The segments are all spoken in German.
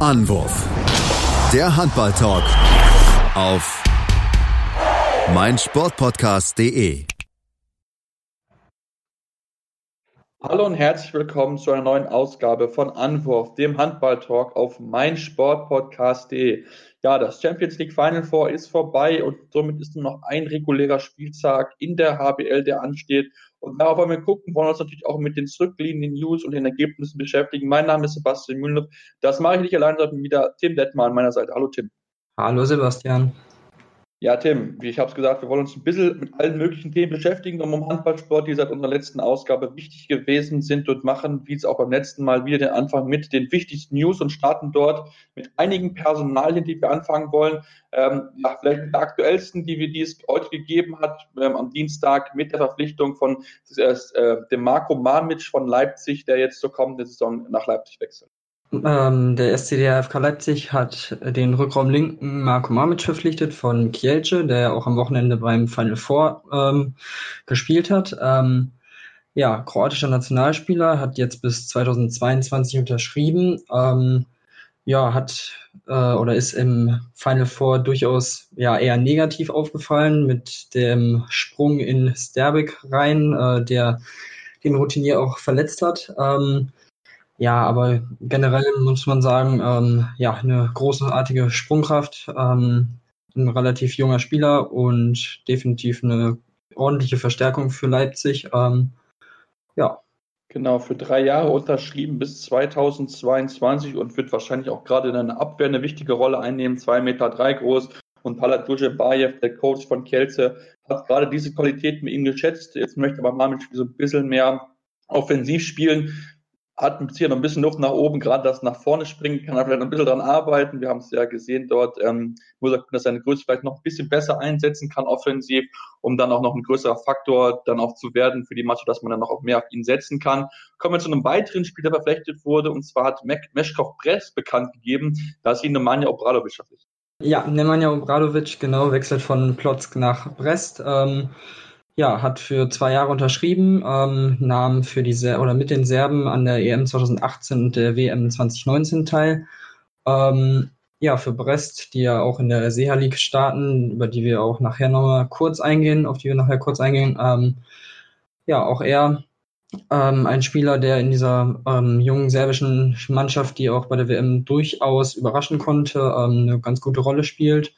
Anwurf. Der Handball-Talk auf meinsportpodcast.de. Hallo und herzlich willkommen zu einer neuen Ausgabe von Anwurf, dem Handball-Talk auf meinsportpodcast.de. Ja, das Champions League Final Four ist vorbei und somit ist nur noch ein regulärer Spieltag in der HBL, der ansteht. Und darauf wollen wir gucken, wollen uns natürlich auch mit den zurückliegenden News und den Ergebnissen beschäftigen. Mein Name ist Sebastian Mühlenhoff. Das mache ich nicht allein, sondern wieder Tim Detmar an meiner Seite. Hallo Tim. Hallo Sebastian. Ja, Tim, wie ich habe es gesagt, wir wollen uns ein bisschen mit allen möglichen Themen beschäftigen um Handballsport, die seit unserer letzten Ausgabe wichtig gewesen sind und machen, wie es auch beim letzten Mal wieder den Anfang mit den wichtigsten News und starten dort mit einigen Personalien, die wir anfangen wollen. Ähm, ja, vielleicht mit der aktuellsten, die, wir, die es heute gegeben hat, ähm, am Dienstag mit der Verpflichtung von äh, dem Marco Mamic von Leipzig, der jetzt zur kommenden Saison nach Leipzig wechselt. Ähm, der SCDFK Leipzig hat den Rückraum linken Marco Mamic verpflichtet von Kielce, der auch am Wochenende beim Final Four ähm, gespielt hat. Ähm, ja, kroatischer Nationalspieler, hat jetzt bis 2022 unterschrieben. Ähm, ja, hat äh, oder ist im Final Four durchaus ja eher negativ aufgefallen mit dem Sprung in Sterbik rein, äh, der den Routinier auch verletzt hat. Ähm, ja, aber generell muss man sagen, ähm, ja, eine großartige Sprungkraft, ähm, ein relativ junger Spieler und definitiv eine ordentliche Verstärkung für Leipzig. Ähm, ja. Genau, für drei Jahre unterschrieben bis 2022 und wird wahrscheinlich auch gerade in einer Abwehr eine wichtige Rolle einnehmen. Zwei Meter drei groß und Palat Bayev, der Coach von Kielce, hat gerade diese Qualität mit ihm geschätzt. Jetzt möchte aber Mamic so ein bisschen mehr offensiv spielen hat hier noch ein bisschen Luft nach oben, gerade das nach vorne springen, kann er vielleicht ein bisschen dran arbeiten. Wir haben es ja gesehen dort, ähm, er dass seine Größe vielleicht noch ein bisschen besser einsetzen kann offensiv, um dann auch noch ein größerer Faktor dann auch zu werden für die Mannschaft, dass man dann noch mehr auf ihn setzen kann. Kommen wir zu einem weiteren Spiel, der verflechtet wurde, und zwar hat Meshkov Press bekannt gegeben, dass ihn Nemanja Obradovic verpflichtet. Ja, Nemanja Obradovic, genau, wechselt von Plotzk nach Brest. Ähm, ja, hat für zwei Jahre unterschrieben, ähm, nahm für die Ser oder mit den Serben an der EM 2018 und der WM 2019 teil. Ähm, ja, für Brest, die ja auch in der Seha League starten, über die wir auch nachher nochmal kurz eingehen, auf die wir nachher kurz eingehen. Ähm, ja, auch er ähm, ein Spieler, der in dieser ähm, jungen serbischen Mannschaft, die auch bei der WM durchaus überraschen konnte, ähm, eine ganz gute Rolle spielt.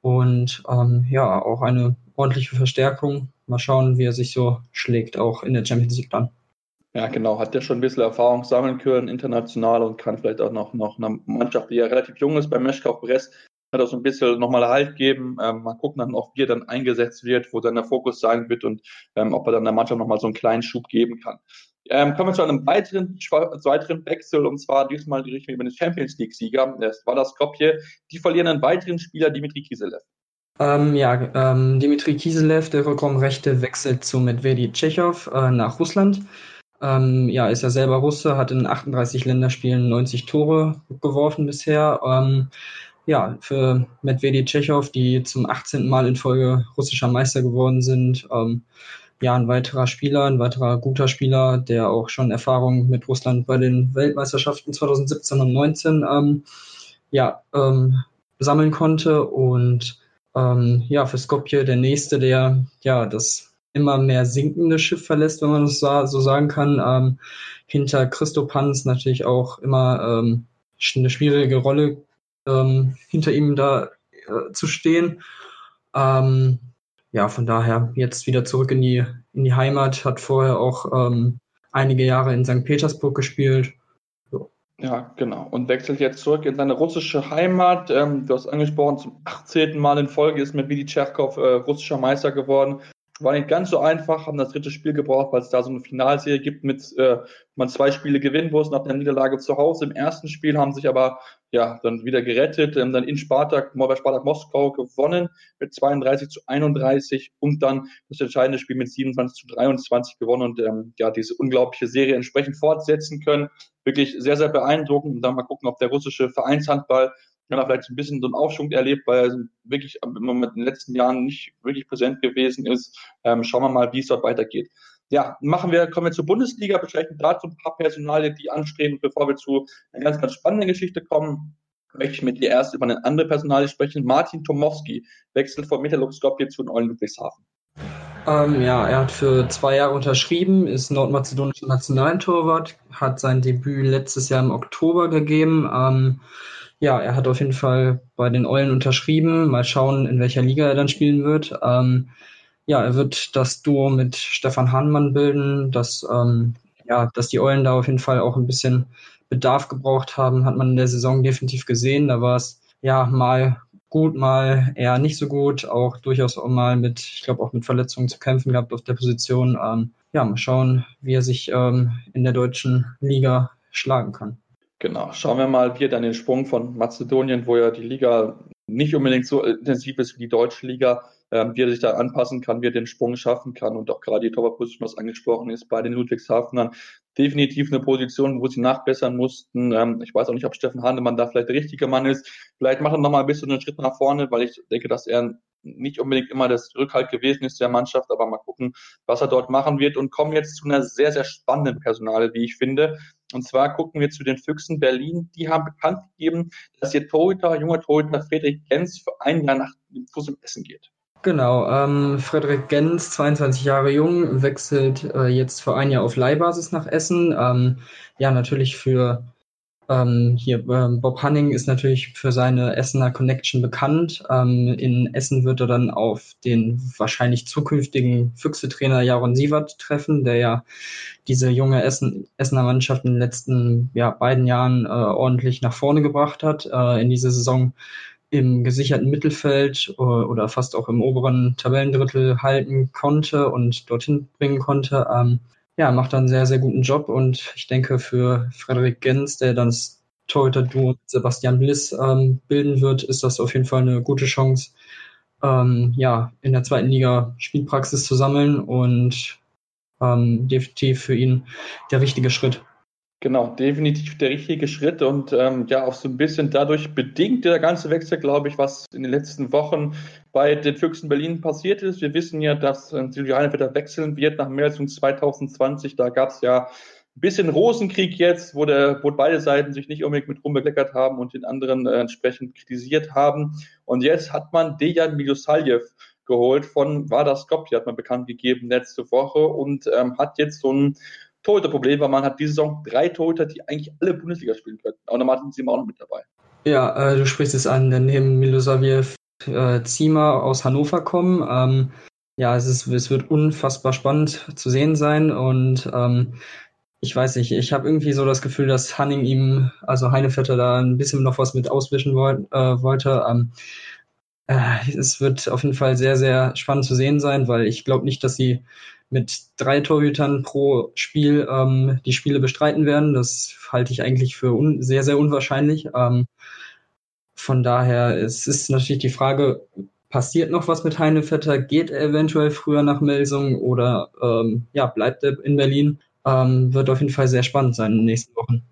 Und ja, auch eine ordentliche Verstärkung. Mal schauen, wie er sich so schlägt, auch in der Champions League dann. Ja, genau. Hat der schon ein bisschen Erfahrung sammeln können, international und kann vielleicht auch noch, noch eine Mannschaft, die ja relativ jung ist, bei Meschkau Brest, hat auch so ein bisschen nochmal Halt geben. Ähm, mal gucken dann auch, wie er dann eingesetzt wird, wo dann der Fokus sein wird und ähm, ob er dann der Mannschaft nochmal so einen kleinen Schub geben kann. Ähm, kommen wir zu einem weiteren, weiteren Wechsel, und zwar diesmal die Richtung über den Champions League-Sieger. Das war das Skopje. Die verlieren einen weiteren Spieler, Dimitri Kiselev. Ähm, ja, ähm, Dimitri Kiselev, der Rückraumrechte, wechselt zu Medvedi Tschechow äh, nach Russland. Ähm, ja, ist ja selber Russe, hat in 38 Länderspielen 90 Tore geworfen bisher. Ähm, ja, für Medvedi Tschechow, die zum 18. Mal in Folge russischer Meister geworden sind. Ähm, ja, ein weiterer Spieler, ein weiterer guter Spieler, der auch schon Erfahrung mit Russland bei den Weltmeisterschaften 2017 und 2019 ähm, ja, ähm, sammeln konnte und ähm, ja, für Skopje der nächste, der ja das immer mehr sinkende Schiff verlässt, wenn man das so sagen kann. Ähm, hinter Christopans natürlich auch immer ähm, eine schwierige Rolle, ähm, hinter ihm da äh, zu stehen. Ähm, ja, von daher jetzt wieder zurück in die, in die Heimat, hat vorher auch ähm, einige Jahre in St. Petersburg gespielt ja, genau. Und wechselt jetzt zurück in seine russische Heimat. Ähm, du hast angesprochen, zum 18. Mal in Folge ist mit Vidi Tscherkov äh, russischer Meister geworden. War nicht ganz so einfach, haben das dritte Spiel gebraucht, weil es da so eine Finalserie gibt, mit äh, man zwei Spiele gewinnen muss nach der Niederlage zu Hause. Im ersten Spiel haben sich aber ja dann wieder gerettet, ähm, dann in Spartak, bei Spartak Moskau gewonnen mit 32 zu 31 und dann das entscheidende Spiel mit 27 zu 23 gewonnen und ähm, ja diese unglaubliche Serie entsprechend fortsetzen können. Wirklich sehr, sehr beeindruckend. Und dann mal gucken, ob der russische Vereinshandball wenn er vielleicht ein bisschen so einen Aufschwung erlebt, weil er wirklich in den letzten Jahren nicht wirklich präsent gewesen ist. Ähm, schauen wir mal, wie es dort weitergeht. ja, machen wir, kommen wir zur Bundesliga, besprechen dazu ein paar Personalien, die anstehen. Bevor wir zu einer ganz, ganz spannenden Geschichte kommen, möchte ich mit dir erst über eine andere Personalie sprechen. Martin Tomowski wechselt von Metalurg Skopje zu Eulen Ludwigshafen. Ähm, ja, er hat für zwei Jahre unterschrieben, ist nordmazedonischer Nationaltorwart, hat sein Debüt letztes Jahr im Oktober gegeben. Ähm, ja, er hat auf jeden Fall bei den Eulen unterschrieben. Mal schauen, in welcher Liga er dann spielen wird. Ähm, ja, er wird das Duo mit Stefan Hahnmann bilden, dass, ähm, ja, dass die Eulen da auf jeden Fall auch ein bisschen Bedarf gebraucht haben, hat man in der Saison definitiv gesehen. Da war es ja mal gut, mal eher nicht so gut, auch durchaus auch mal mit, ich glaube, auch mit Verletzungen zu kämpfen gehabt auf der Position. Ähm, ja, mal schauen, wie er sich ähm, in der deutschen Liga schlagen kann. Genau, schauen wir mal, wie er dann den Sprung von Mazedonien, wo ja die Liga nicht unbedingt so intensiv ist wie die deutsche Liga, ähm, wie er sich da anpassen kann, wie er den Sprung schaffen kann und auch gerade die Torwartposition, was angesprochen ist, bei den Ludwigshafenern definitiv eine Position, wo sie nachbessern mussten. Ähm, ich weiß auch nicht, ob Steffen Handemann da vielleicht der richtige Mann ist. Vielleicht machen wir noch mal ein bisschen einen Schritt nach vorne, weil ich denke, dass er nicht unbedingt immer das Rückhalt gewesen ist der Mannschaft, aber mal gucken, was er dort machen wird und kommen jetzt zu einer sehr, sehr spannenden Personale, wie ich finde. Und zwar gucken wir zu den Füchsen Berlin. Die haben bekannt gegeben, dass ihr Torhüter, junger Torhüter Friedrich Gens für ein Jahr nach dem Fuß im Essen geht. Genau, ähm, Frederik Gens, 22 Jahre jung, wechselt äh, jetzt für ein Jahr auf Leihbasis nach Essen. Ähm, ja, natürlich für ähm, hier ähm, Bob Hanning ist natürlich für seine Essener Connection bekannt. Ähm, in Essen wird er dann auf den wahrscheinlich zukünftigen Füchse-Trainer Jaron Sievert treffen, der ja diese junge Essen, Essener Mannschaft in den letzten ja, beiden Jahren äh, ordentlich nach vorne gebracht hat. Äh, in dieser Saison im gesicherten Mittelfeld äh, oder fast auch im oberen Tabellendrittel halten konnte und dorthin bringen konnte. Ja, macht einen sehr, sehr guten Job und ich denke für Frederik Gens, der dann das Torhüter-Duo mit Sebastian Bliss ähm, bilden wird, ist das auf jeden Fall eine gute Chance, ähm, ja, in der zweiten Liga Spielpraxis zu sammeln und ähm, definitiv für ihn der richtige Schritt. Genau, definitiv der richtige Schritt und ähm, ja auch so ein bisschen dadurch bedingt der ganze Wechsel, glaube ich, was in den letzten Wochen bei den Füchsen Berlin passiert ist. Wir wissen ja, dass äh, Silvio Heinevetter wechseln wird nach März 2020. Da gab es ja ein bisschen Rosenkrieg jetzt, wo, der, wo beide Seiten sich nicht unbedingt mit rumbekleckert haben und den anderen äh, entsprechend kritisiert haben. Und jetzt hat man Dejan Milosaljev geholt von Vardar Skopje, hat man bekannt gegeben letzte Woche und ähm, hat jetzt so ein Torhüterproblem, weil man hat diese Saison drei Torhüter, die eigentlich alle Bundesliga spielen könnten. Aber dann Martin Ziemer auch noch mit dabei. Ja, äh, du sprichst es an, denn neben Milosaviev äh, Ziemer aus Hannover kommen. Ähm, ja, es, ist, es wird unfassbar spannend zu sehen sein und ähm, ich weiß nicht, ich habe irgendwie so das Gefühl, dass Hanning ihm, also Heinevetter da ein bisschen noch was mit auswischen wollt, äh, wollte. Ähm, äh, es wird auf jeden Fall sehr, sehr spannend zu sehen sein, weil ich glaube nicht, dass sie mit drei Torhütern pro Spiel ähm, die Spiele bestreiten werden. Das halte ich eigentlich für sehr, sehr unwahrscheinlich. Ähm, von daher es ist natürlich die Frage, passiert noch was mit Heinevetter? Geht er eventuell früher nach Melsung oder ähm, ja, bleibt er in Berlin? Ähm, wird auf jeden Fall sehr spannend sein in den nächsten Wochen.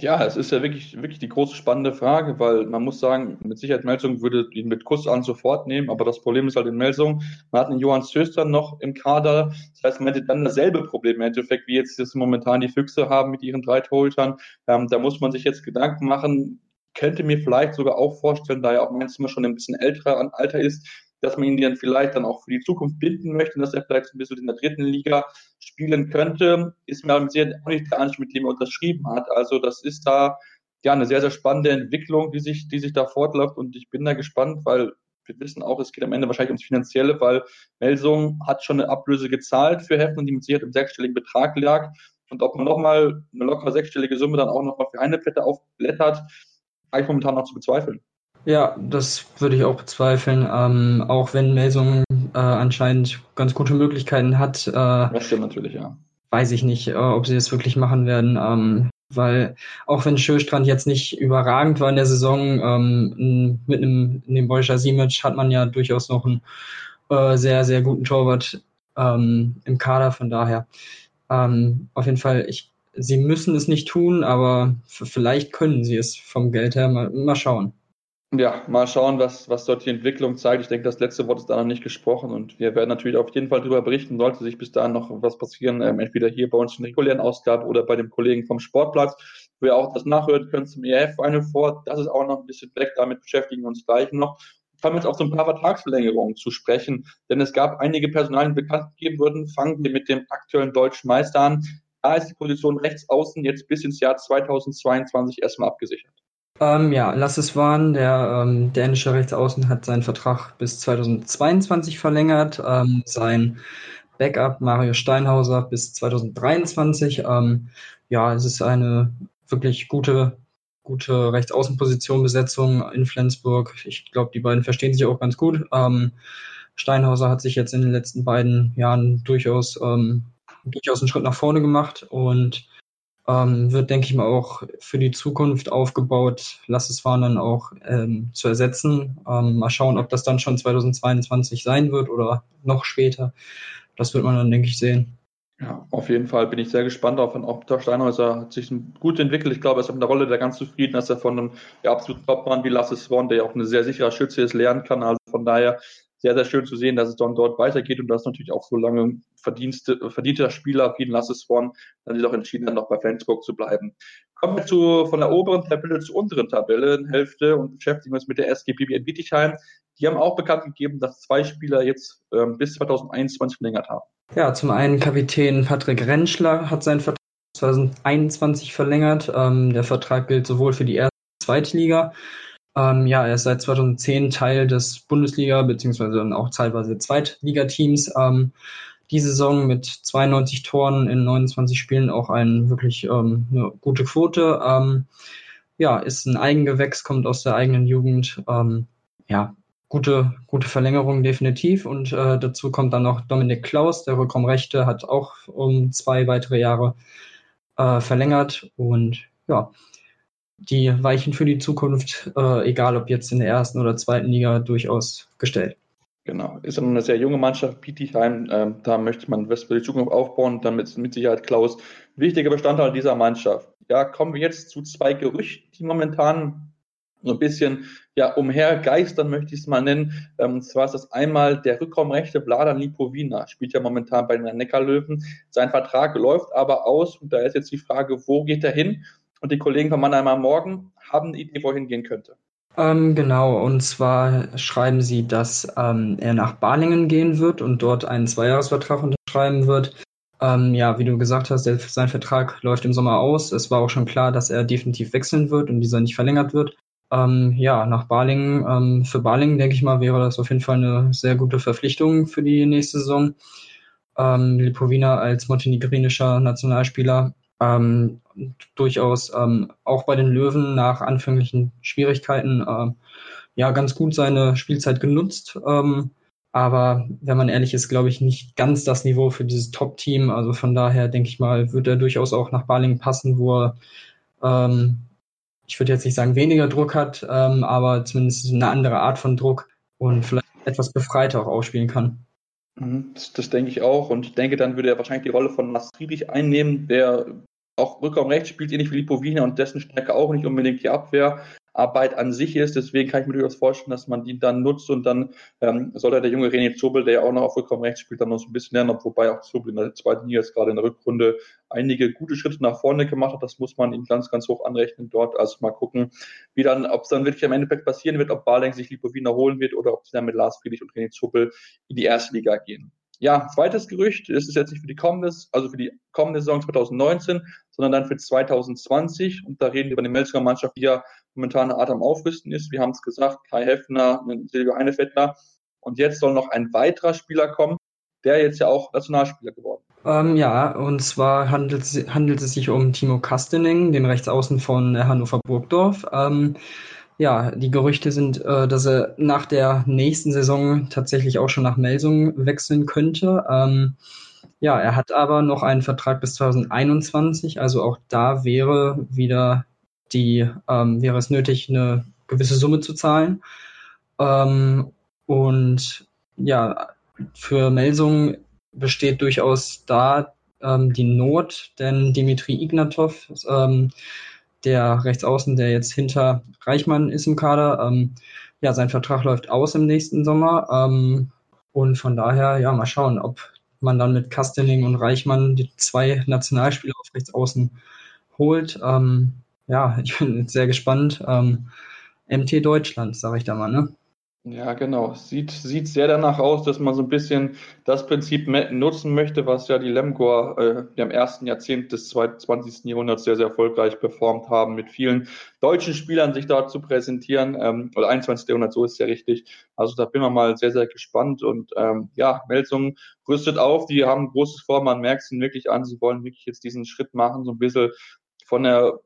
Ja, es ist ja wirklich, wirklich die große spannende Frage, weil man muss sagen, mit Sicherheit Melsung würde ihn mit Kuss an sofort nehmen, aber das Problem ist halt in Melsung, man hat einen Johann Söster noch im Kader, das heißt, man hätte dann dasselbe Problem im Endeffekt, wie jetzt das momentan die Füchse haben mit ihren drei Torhütern. Ähm, da muss man sich jetzt Gedanken machen, könnte mir vielleicht sogar auch vorstellen, da ja auch manchmal schon ein bisschen älterer Alter ist, dass man ihn dann vielleicht dann auch für die Zukunft binden möchte, dass er vielleicht ein bisschen in der dritten Liga spielen könnte, ist mir aber sehr auch nicht der Anspruch, mit dem er unterschrieben hat. Also das ist da ja eine sehr, sehr spannende Entwicklung, die sich, die sich da fortläuft und ich bin da gespannt, weil wir wissen auch, es geht am Ende wahrscheinlich ums Finanzielle, weil Melsung hat schon eine Ablöse gezahlt für Heffen, die mit Sicherheit im sechsstelligen Betrag lag. Und ob man nochmal eine locker sechsstellige Summe dann auch nochmal für eine Plätte aufblättert, habe ich momentan noch zu bezweifeln. Ja, das würde ich auch bezweifeln. Ähm, auch wenn Melsung äh, anscheinend ganz gute Möglichkeiten hat. Äh, das stimmt natürlich, ja. Weiß ich nicht, äh, ob sie das wirklich machen werden. Ähm, weil auch wenn Schöstrand jetzt nicht überragend war in der Saison, ähm, mit einem in dem Boyscher Simic hat man ja durchaus noch einen äh, sehr, sehr guten Torwart ähm, im Kader. Von daher ähm, auf jeden Fall, ich, sie müssen es nicht tun, aber vielleicht können sie es vom Geld her. Mal, mal schauen. Ja, mal schauen, was, was dort die Entwicklung zeigt. Ich denke, das letzte Wort ist da noch nicht gesprochen und wir werden natürlich auf jeden Fall darüber berichten, sollte sich bis dahin noch was passieren, ähm, entweder hier bei uns in der regulären Ausgabe oder bei dem Kollegen vom Sportplatz, wo ihr auch das nachhören könnt zum EF Final Four. Das ist auch noch ein bisschen weg, damit beschäftigen wir uns gleich noch. Wir haben jetzt auch so ein paar Vertragsverlängerungen zu sprechen, denn es gab einige Personalien, die bekannt gegeben wurden. Fangen wir mit dem aktuellen deutschen Meister an. Da ist die Position rechts außen jetzt bis ins Jahr 2022 erstmal abgesichert. Ähm, ja, Lasses Wahn, der ähm, dänische Rechtsaußen, hat seinen Vertrag bis 2022 verlängert. Ähm, sein Backup Mario Steinhauser bis 2023. Ähm, ja, es ist eine wirklich gute, gute Rechtsaußenposition, Besetzung in Flensburg. Ich glaube, die beiden verstehen sich auch ganz gut. Ähm, Steinhauser hat sich jetzt in den letzten beiden Jahren durchaus, ähm, durchaus einen Schritt nach vorne gemacht und ähm, wird, denke ich mal, auch für die Zukunft aufgebaut, Lass es fahren dann auch ähm, zu ersetzen. Ähm, mal schauen, ob das dann schon 2022 sein wird oder noch später. Das wird man dann, denke ich, sehen. Ja, auf jeden Fall bin ich sehr gespannt darauf. Auch der Steinhäuser hat sich gut entwickelt. Ich glaube, er ist in der Rolle der ganz zufrieden, dass er von einem ja, absoluten Topmann wie Lasse Swan, der ja auch ein sehr sicherer Schütze ist, lernen kann. Also von daher sehr, sehr schön zu sehen, dass es dann dort weitergeht und dass natürlich auch so lange verdienste, verdienter Spieler wie Lasses Swan dann sich auch entschieden hat, noch bei Flensburg zu bleiben. Kommen wir zu, von der oberen Tabelle zur unteren Tabellenhälfte und beschäftigen uns mit der SGPB in Bietigheim. Die haben auch bekannt gegeben, dass zwei Spieler jetzt ähm, bis 2021 verlängert haben. Ja, zum einen Kapitän Patrick Rentschler hat seinen Vertrag 2021 verlängert. Ähm, der Vertrag gilt sowohl für die erste und zweite Liga ähm, ja, er ist seit 2010 Teil des Bundesliga- beziehungsweise dann auch teilweise Zweitligateams. Ähm, die Saison mit 92 Toren in 29 Spielen auch ein wirklich ähm, eine gute Quote. Ähm, ja, ist ein Eigengewächs, kommt aus der eigenen Jugend. Ähm, ja, gute, gute Verlängerung definitiv. Und äh, dazu kommt dann noch Dominik Klaus, der Rückraumrechte, hat auch um zwei weitere Jahre äh, verlängert. Und ja, die Weichen für die Zukunft, äh, egal ob jetzt in der ersten oder zweiten Liga, durchaus gestellt. Genau, ist eine sehr junge Mannschaft, Bietigheim, äh, da möchte man was für die Zukunft aufbauen, damit mit Sicherheit Klaus wichtiger Bestandteil dieser Mannschaft. Ja, kommen wir jetzt zu zwei Gerüchten, die momentan so ein bisschen ja umhergeistern, möchte ich es mal nennen. Ähm, und zwar ist das einmal der Rückraumrechte Vladan Lipovina, spielt ja momentan bei den Neckarlöwen. Sein Vertrag läuft aber aus und da ist jetzt die Frage, wo geht er hin? Und die Kollegen von Mannheimer Morgen haben eine Idee, wohin gehen könnte. Ähm, genau, und zwar schreiben sie, dass ähm, er nach Balingen gehen wird und dort einen Zweijahresvertrag unterschreiben wird. Ähm, ja, wie du gesagt hast, der, sein Vertrag läuft im Sommer aus. Es war auch schon klar, dass er definitiv wechseln wird und dieser nicht verlängert wird. Ähm, ja, nach Balingen, ähm, für Balingen, denke ich mal, wäre das auf jeden Fall eine sehr gute Verpflichtung für die nächste Saison. Ähm, Lipovina als montenegrinischer Nationalspieler ähm, durchaus ähm, auch bei den Löwen nach anfänglichen Schwierigkeiten äh, ja ganz gut seine Spielzeit genutzt. Ähm, aber wenn man ehrlich ist, glaube ich, nicht ganz das Niveau für dieses Top-Team. Also von daher denke ich mal, wird er durchaus auch nach Balingen passen, wo er, ähm, ich würde jetzt nicht sagen, weniger Druck hat, ähm, aber zumindest eine andere Art von Druck und vielleicht etwas befreiter auch ausspielen kann. Mhm, das, das, denke ich auch. Und ich denke, dann würde er wahrscheinlich die Rolle von Friedrich einnehmen, der auch Rückraum rechts spielt ähnlich wie Lipovina und dessen Stärke auch nicht unbedingt die Abwehrarbeit an sich ist. Deswegen kann ich mir durchaus vorstellen, dass man die dann nutzt und dann ähm, soll der junge René Zobel, der ja auch noch auf Rückraum rechts spielt, dann noch so ein bisschen lernen, wobei auch Zobel in der zweiten Liga jetzt gerade in der Rückrunde einige gute Schritte nach vorne gemacht hat. Das muss man ihm ganz, ganz hoch anrechnen dort. Also mal gucken, wie dann, ob es dann wirklich am Endeffekt passieren wird, ob Barleng sich Lipovina holen wird oder ob sie dann mit Lars Friedrich und René Zobel in die erste Liga gehen. Ja, zweites Gerücht, das ist jetzt nicht für die kommende, also für die kommende Saison 2019, sondern dann für 2020. Und da reden wir über die Melzinger Mannschaft, die ja momentan eine Art am Aufrüsten ist. Wir haben es gesagt, Kai Heffner, Silvio Heinefettler. Und jetzt soll noch ein weiterer Spieler kommen, der jetzt ja auch Nationalspieler geworden ist. Ähm, ja, und zwar handelt, handelt es sich um Timo Kastening, den Rechtsaußen von Hannover Burgdorf. Ähm, ja, die Gerüchte sind, äh, dass er nach der nächsten Saison tatsächlich auch schon nach Melsung wechseln könnte. Ähm, ja, er hat aber noch einen Vertrag bis 2021, also auch da wäre wieder die, ähm, wäre es nötig, eine gewisse Summe zu zahlen. Ähm, und ja, für Melsung besteht durchaus da ähm, die Not, denn Dimitri Ignatov ähm, der Rechtsaußen, der jetzt hinter Reichmann ist im Kader. Ähm, ja, sein Vertrag läuft aus im nächsten Sommer. Ähm, und von daher, ja, mal schauen, ob man dann mit Kastening und Reichmann die zwei Nationalspieler auf Rechtsaußen holt. Ähm, ja, ich bin jetzt sehr gespannt. Ähm, MT Deutschland, sage ich da mal, ne? Ja, genau. Sieht, sieht sehr danach aus, dass man so ein bisschen das Prinzip nutzen möchte, was ja die Lemgor äh, im ersten Jahrzehnt des 20. Jahrhunderts sehr, sehr erfolgreich performt haben, mit vielen deutschen Spielern sich da zu präsentieren. Ähm, oder 21. Jahrhundert, so ist ja richtig. Also da bin ich mal sehr, sehr gespannt. Und ähm, ja, Melsung rüstet auf, die haben großes Vor, man merkt es wirklich an, sie wollen wirklich jetzt diesen Schritt machen, so ein bisschen von der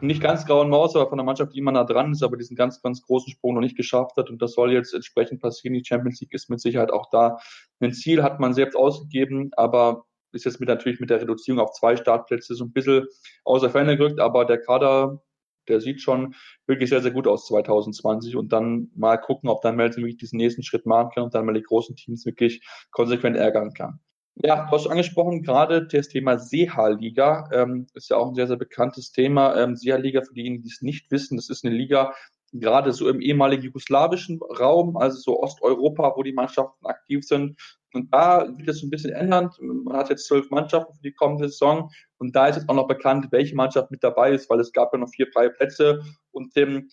nicht ganz grauen Maus, aber von der Mannschaft, die immer nah dran ist, aber diesen ganz, ganz großen Sprung noch nicht geschafft hat. Und das soll jetzt entsprechend passieren. Die Champions League ist mit Sicherheit auch da. Ein Ziel hat man selbst ausgegeben, aber ist jetzt mit natürlich mit der Reduzierung auf zwei Startplätze so ein bisschen außer Ferne gerückt, aber der Kader, der sieht schon wirklich sehr, sehr gut aus 2020 und dann mal gucken, ob dann Melton wirklich diesen nächsten Schritt machen kann und dann mal die großen Teams wirklich konsequent ärgern kann. Ja, du hast angesprochen, gerade das Thema Seha-Liga ähm, ist ja auch ein sehr, sehr bekanntes Thema. Ähm, Seha-Liga, für diejenigen, die es nicht wissen, das ist eine Liga, gerade so im ehemaligen jugoslawischen Raum, also so Osteuropa, wo die Mannschaften aktiv sind. Und da wird es ein bisschen ändern. Man hat jetzt zwölf Mannschaften für die kommende Saison. Und da ist jetzt auch noch bekannt, welche Mannschaft mit dabei ist, weil es gab ja noch vier freie Plätze und ähm,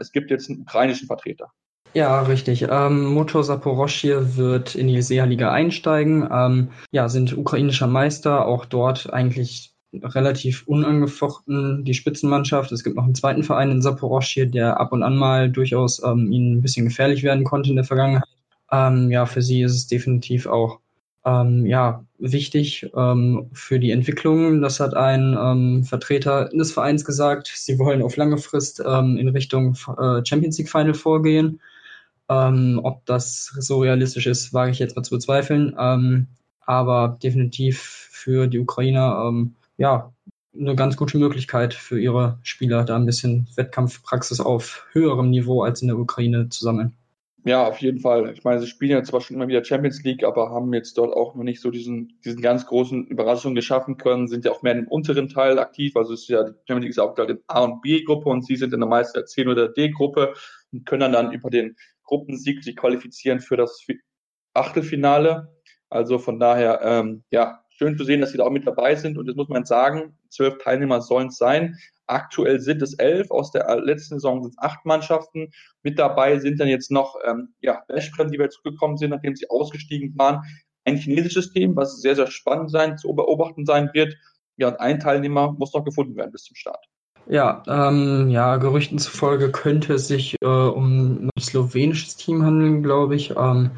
es gibt jetzt einen ukrainischen Vertreter. Ja, richtig. Ähm, Motor Saporoschje wird in die SEA-Liga einsteigen. Ähm, ja, sind ukrainischer Meister, auch dort eigentlich relativ unangefochten die Spitzenmannschaft. Es gibt noch einen zweiten Verein in Saporoschje, der ab und an mal durchaus ähm, ihnen ein bisschen gefährlich werden konnte in der Vergangenheit. Ähm, ja, für sie ist es definitiv auch ähm, ja, wichtig ähm, für die Entwicklung. Das hat ein ähm, Vertreter des Vereins gesagt. Sie wollen auf lange Frist ähm, in Richtung äh, Champions League Final vorgehen. Ähm, ob das so realistisch ist, wage ich jetzt mal zu bezweifeln. Ähm, aber definitiv für die Ukrainer, ähm, ja, eine ganz gute Möglichkeit für ihre Spieler, da ein bisschen Wettkampfpraxis auf höherem Niveau als in der Ukraine zu sammeln. Ja, auf jeden Fall. Ich meine, sie spielen ja zwar schon immer wieder Champions League, aber haben jetzt dort auch noch nicht so diesen, diesen ganz großen Überraschungen geschaffen können, sind ja auch mehr im unteren Teil aktiv. Also ist ja, die Champions League ist auch in A und B-Gruppe und sie sind in der meisten C oder D-Gruppe und können dann über den Gruppensieg sich qualifizieren für das Achtelfinale. Also von daher, ähm, ja, schön zu sehen, dass sie da auch mit dabei sind. Und jetzt muss man sagen, zwölf Teilnehmer sollen es sein. Aktuell sind es elf. Aus der letzten Saison sind es acht Mannschaften. Mit dabei sind dann jetzt noch ähm, ja, Westbrem, die wir zurückgekommen sind, nachdem sie ausgestiegen waren. Ein chinesisches Team, was sehr, sehr spannend sein, zu beobachten sein wird. Ja, und ein Teilnehmer muss noch gefunden werden bis zum Start. Ja, ähm, ja, Gerüchten zufolge könnte es sich äh, um ein slowenisches Team handeln, glaube ich. Ähm,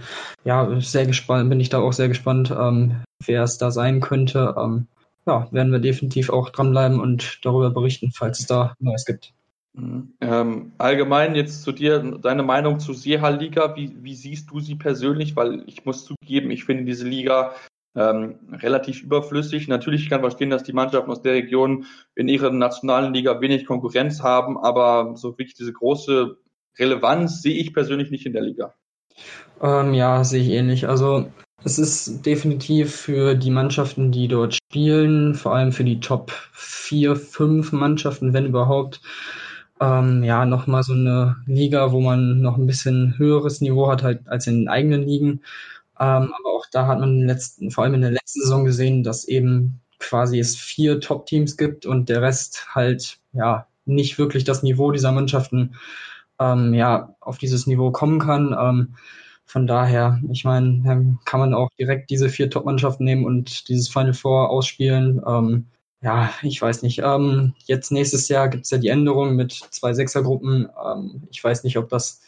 ja, sehr gespannt, bin ich da auch sehr gespannt, ähm, wer es da sein könnte. Ähm, ja, werden wir definitiv auch dranbleiben und darüber berichten, falls es da Neues gibt. Mhm. Ähm, allgemein jetzt zu dir, deine Meinung zu Seha Liga, wie, wie siehst du sie persönlich? Weil ich muss zugeben, ich finde diese Liga ähm, relativ überflüssig. Natürlich kann man verstehen, dass die Mannschaften aus der Region in ihrer nationalen Liga wenig Konkurrenz haben, aber so wirklich diese große Relevanz sehe ich persönlich nicht in der Liga. Ähm, ja, sehe ich ähnlich. Also es ist definitiv für die Mannschaften, die dort spielen, vor allem für die Top 4, 5 Mannschaften, wenn überhaupt, ähm, ja, nochmal so eine Liga, wo man noch ein bisschen höheres Niveau hat halt als in den eigenen Ligen. Ähm, aber auch da hat man in den letzten, vor allem in der letzten Saison gesehen, dass eben quasi es vier Top-Teams gibt und der Rest halt ja nicht wirklich das Niveau dieser Mannschaften ähm, ja auf dieses Niveau kommen kann. Ähm, von daher, ich meine, kann man auch direkt diese vier Top-Mannschaften nehmen und dieses Final Four ausspielen. Ähm, ja, ich weiß nicht. Ähm, jetzt nächstes Jahr gibt es ja die Änderung mit zwei Sechsergruppen. Ähm, ich weiß nicht, ob das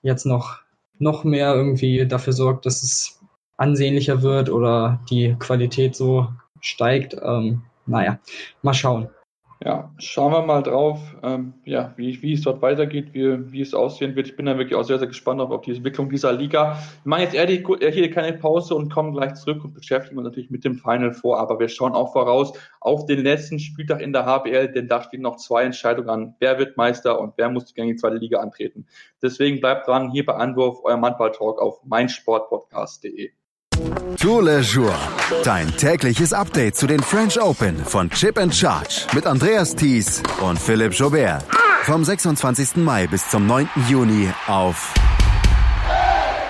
jetzt noch noch mehr irgendwie dafür sorgt, dass es ansehnlicher wird oder die Qualität so steigt. Ähm, naja, mal schauen. Ja, schauen wir mal drauf, ähm, ja, wie, wie es dort weitergeht, wie, wie es aussehen wird. Ich bin da wirklich auch sehr, sehr gespannt auf, auf die Entwicklung dieser Liga. Wir machen jetzt eher, die, eher hier keine Pause und kommen gleich zurück und beschäftigen uns natürlich mit dem Final vor. Aber wir schauen auch voraus auf den letzten Spieltag in der HBL, denn da stehen noch zwei Entscheidungen an. Wer wird Meister und wer muss gegen die zweite Liga antreten? Deswegen bleibt dran, hier bei Anwurf, euer Handball-Talk auf meinsportpodcast.de. Tour Le Jour. Dein tägliches Update zu den French Open von Chip and Charge mit Andreas Thies und Philipp Jobert. Vom 26. Mai bis zum 9. Juni auf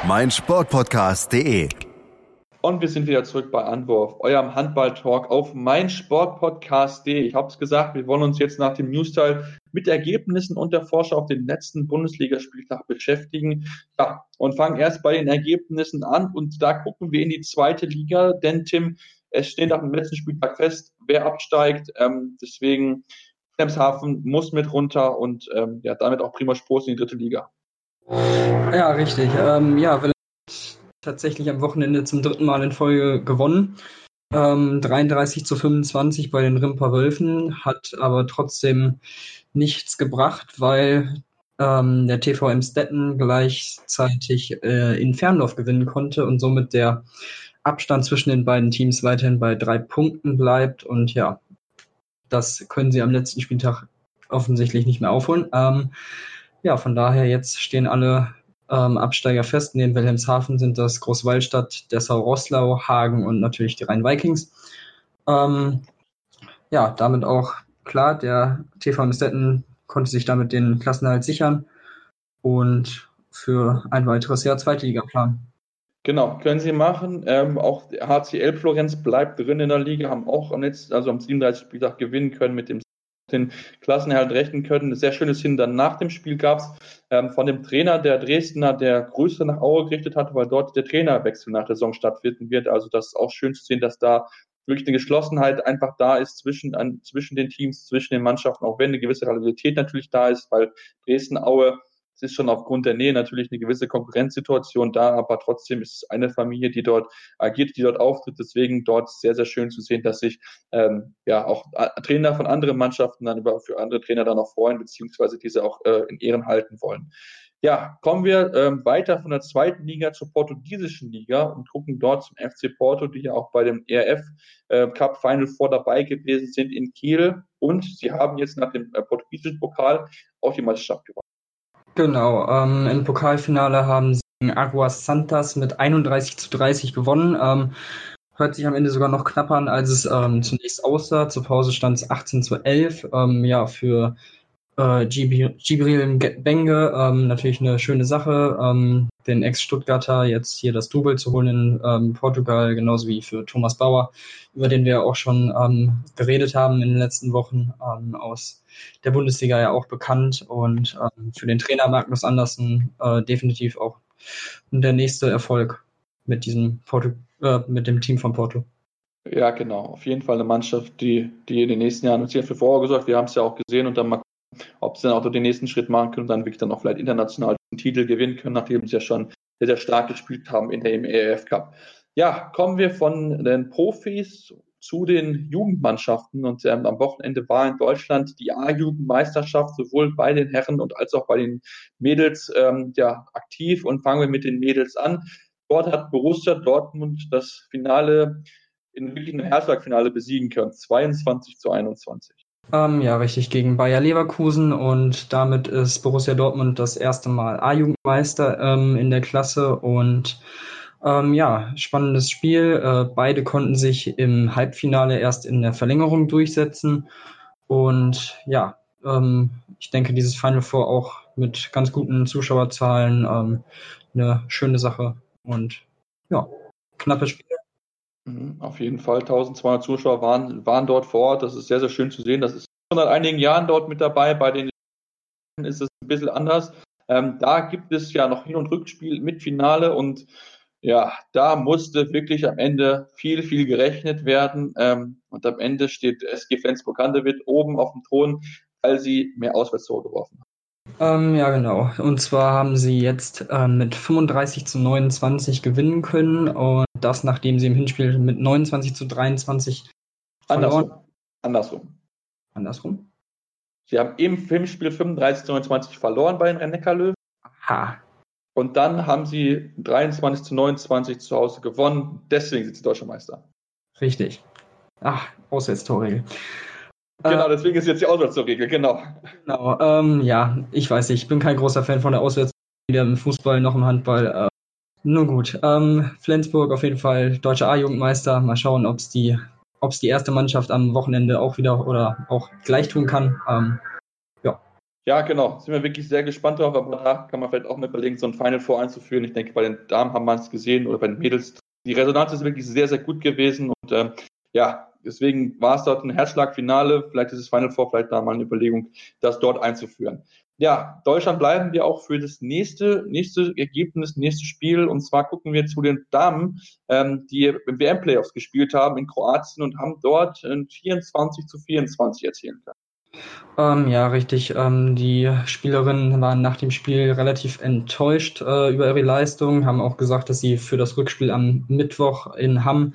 meinsportpodcast.de. Und wir sind wieder zurück bei Anwurf, eurem Handball-Talk auf meinsportpodcast.de. Ich habe es gesagt, wir wollen uns jetzt nach dem Newsteil mit Ergebnissen und der Vorschau auf den letzten Bundesligaspieltag beschäftigen. Ja, und fangen erst bei den Ergebnissen an. Und da gucken wir in die zweite Liga, denn Tim, es steht nach dem letzten Spieltag fest, wer absteigt. Ähm, deswegen Wilhelmshaven muss mit runter und ähm, ja, damit auch prima Spurs in die dritte Liga. Ja, richtig. Ähm, ja, tatsächlich am Wochenende zum dritten Mal in Folge gewonnen. Ähm, 33 zu 25 bei den Rimper Wölfen, hat aber trotzdem nichts gebracht, weil ähm, der TVM Stetten gleichzeitig äh, in Ferndorf gewinnen konnte und somit der Abstand zwischen den beiden Teams weiterhin bei drei Punkten bleibt. Und ja, das können sie am letzten Spieltag offensichtlich nicht mehr aufholen. Ähm, ja, von daher jetzt stehen alle ähm, Absteiger fest. Neben Wilhelmshaven sind das Großwaldstadt, Dessau-Rosslau, Hagen und natürlich die Rhein-Vikings. Ähm, ja, damit auch klar, der TV Amstetten konnte sich damit den Klassenerhalt sichern und für ein weiteres Jahr zweite Liga planen. Genau, können sie machen. Ähm, auch HCL Florenz bleibt drin in der Liga, haben auch am letzten, also am 37. Spieltag gewinnen können mit dem den Klassenerhalt rechnen können. Ein sehr schönes Hin dann nach dem Spiel gab es ähm, von dem Trainer der Dresdner, der Größe nach Aue gerichtet hat, weil dort der Trainerwechsel nach der Saison stattfinden wird. Also das ist auch schön zu sehen, dass da wirklich eine Geschlossenheit einfach da ist zwischen, an, zwischen den Teams, zwischen den Mannschaften, auch wenn eine gewisse Realität natürlich da ist, weil Dresden-Aue es ist schon aufgrund der Nähe natürlich eine gewisse Konkurrenzsituation da, aber trotzdem ist es eine Familie, die dort agiert, die dort auftritt. Deswegen dort sehr, sehr schön zu sehen, dass sich ähm, ja auch Trainer von anderen Mannschaften dann über für andere Trainer dann auch freuen, beziehungsweise diese auch äh, in Ehren halten wollen. Ja, kommen wir ähm, weiter von der zweiten Liga zur portugiesischen Liga und gucken dort zum FC Porto, die ja auch bei dem ERF äh, Cup Final vor dabei gewesen sind in Kiel. Und sie haben jetzt nach dem äh, portugiesischen Pokal auch die Meisterschaft gewonnen. Genau, ähm, im Pokalfinale haben sie Aguas Santas mit 31 zu 30 gewonnen. Ähm, hört sich am Ende sogar noch knapper an, als es ähm, zunächst aussah. Zur Pause stand es 18 zu 11. Ähm, ja, für äh, Gibril Benge ähm, natürlich eine schöne Sache. Ähm, den Ex-Stuttgarter jetzt hier das Double zu holen in ähm, Portugal, genauso wie für Thomas Bauer, über den wir auch schon ähm, geredet haben in den letzten Wochen, ähm, aus der Bundesliga ja auch bekannt und ähm, für den Trainer Magnus Andersen äh, definitiv auch der nächste Erfolg mit diesem Porto, äh, mit dem Team von Porto. Ja, genau. Auf jeden Fall eine Mannschaft, die, die in den nächsten Jahren uns hier für vorgesorgt. Wir haben es ja auch gesehen dann mal ob sie dann auch den nächsten Schritt machen können und dann wirklich dann auch vielleicht international den Titel gewinnen können, nachdem sie ja schon sehr, sehr stark gespielt haben in der ERF Cup. Ja, kommen wir von den Profis zu den Jugendmannschaften und ähm, am Wochenende war in Deutschland die A-Jugendmeisterschaft sowohl bei den Herren und als auch bei den Mädels ähm, ja aktiv und fangen wir mit den Mädels an. Dort hat Borussia Dortmund das Finale in wirklich einem Herzschlagfinale besiegen können, 22 zu 21. Ähm, ja, richtig, gegen Bayer Leverkusen und damit ist Borussia Dortmund das erste Mal A-Jugendmeister ähm, in der Klasse und ähm, ja, spannendes Spiel. Äh, beide konnten sich im Halbfinale erst in der Verlängerung durchsetzen und ja, ähm, ich denke, dieses Final Four auch mit ganz guten Zuschauerzahlen ähm, eine schöne Sache und ja, knappes Spiel. Mhm, auf jeden Fall. 1200 Zuschauer waren, waren dort vor Ort. Das ist sehr, sehr schön zu sehen. Das ist schon seit einigen Jahren dort mit dabei. Bei den ist es ein bisschen anders. Ähm, da gibt es ja noch Hin- und Rückspiel mit Finale und ja, da musste wirklich am Ende viel, viel gerechnet werden. Ähm, und am Ende steht SG Flensburg-Handewitt oben auf dem Thron, weil sie mehr Auswärtstore geworfen haben. Ähm, ja, genau. Und zwar haben sie jetzt ähm, mit 35 zu 29 gewinnen können und das, nachdem sie im Hinspiel mit 29 zu 23 verloren. Andersrum. Andersrum. Andersrum? Sie haben im Hinspiel 35 zu 29 verloren bei den Rennecker-Löwen. Aha. Und dann haben sie 23 zu 29 zu Hause gewonnen. Deswegen sind sie Deutscher Meister. Richtig. Ach, Auswärtstorregel. Genau, äh, deswegen ist jetzt die Auswärtsregel, genau. Genau, ähm, ja, ich weiß nicht, ich bin kein großer Fan von der Auswärtsregel, weder im Fußball noch im Handball. Nun gut, ähm, Flensburg auf jeden Fall deutscher A-Jugendmeister. Mal schauen, ob es die, ob's die erste Mannschaft am Wochenende auch wieder oder auch gleich tun kann. Ähm, ja. Ja, genau. Sind wir wirklich sehr gespannt drauf, aber da kann man vielleicht auch mal überlegen, so ein Final Four einzuführen. Ich denke, bei den Damen haben wir es gesehen oder bei den Mädels. Die Resonanz ist wirklich sehr, sehr gut gewesen und ähm, ja, deswegen war es dort ein Herzschlagfinale. Vielleicht ist es Final Four vielleicht da mal eine Überlegung, das dort einzuführen ja, Deutschland bleiben wir auch für das nächste, nächste Ergebnis, nächste Spiel. Und zwar gucken wir zu den Damen, ähm, die im WM-Playoffs gespielt haben in Kroatien und haben dort ein 24 zu 24 erzielen können. Ähm, ja, richtig. Ähm, die Spielerinnen waren nach dem Spiel relativ enttäuscht äh, über ihre Leistung, haben auch gesagt, dass sie für das Rückspiel am Mittwoch in Hamm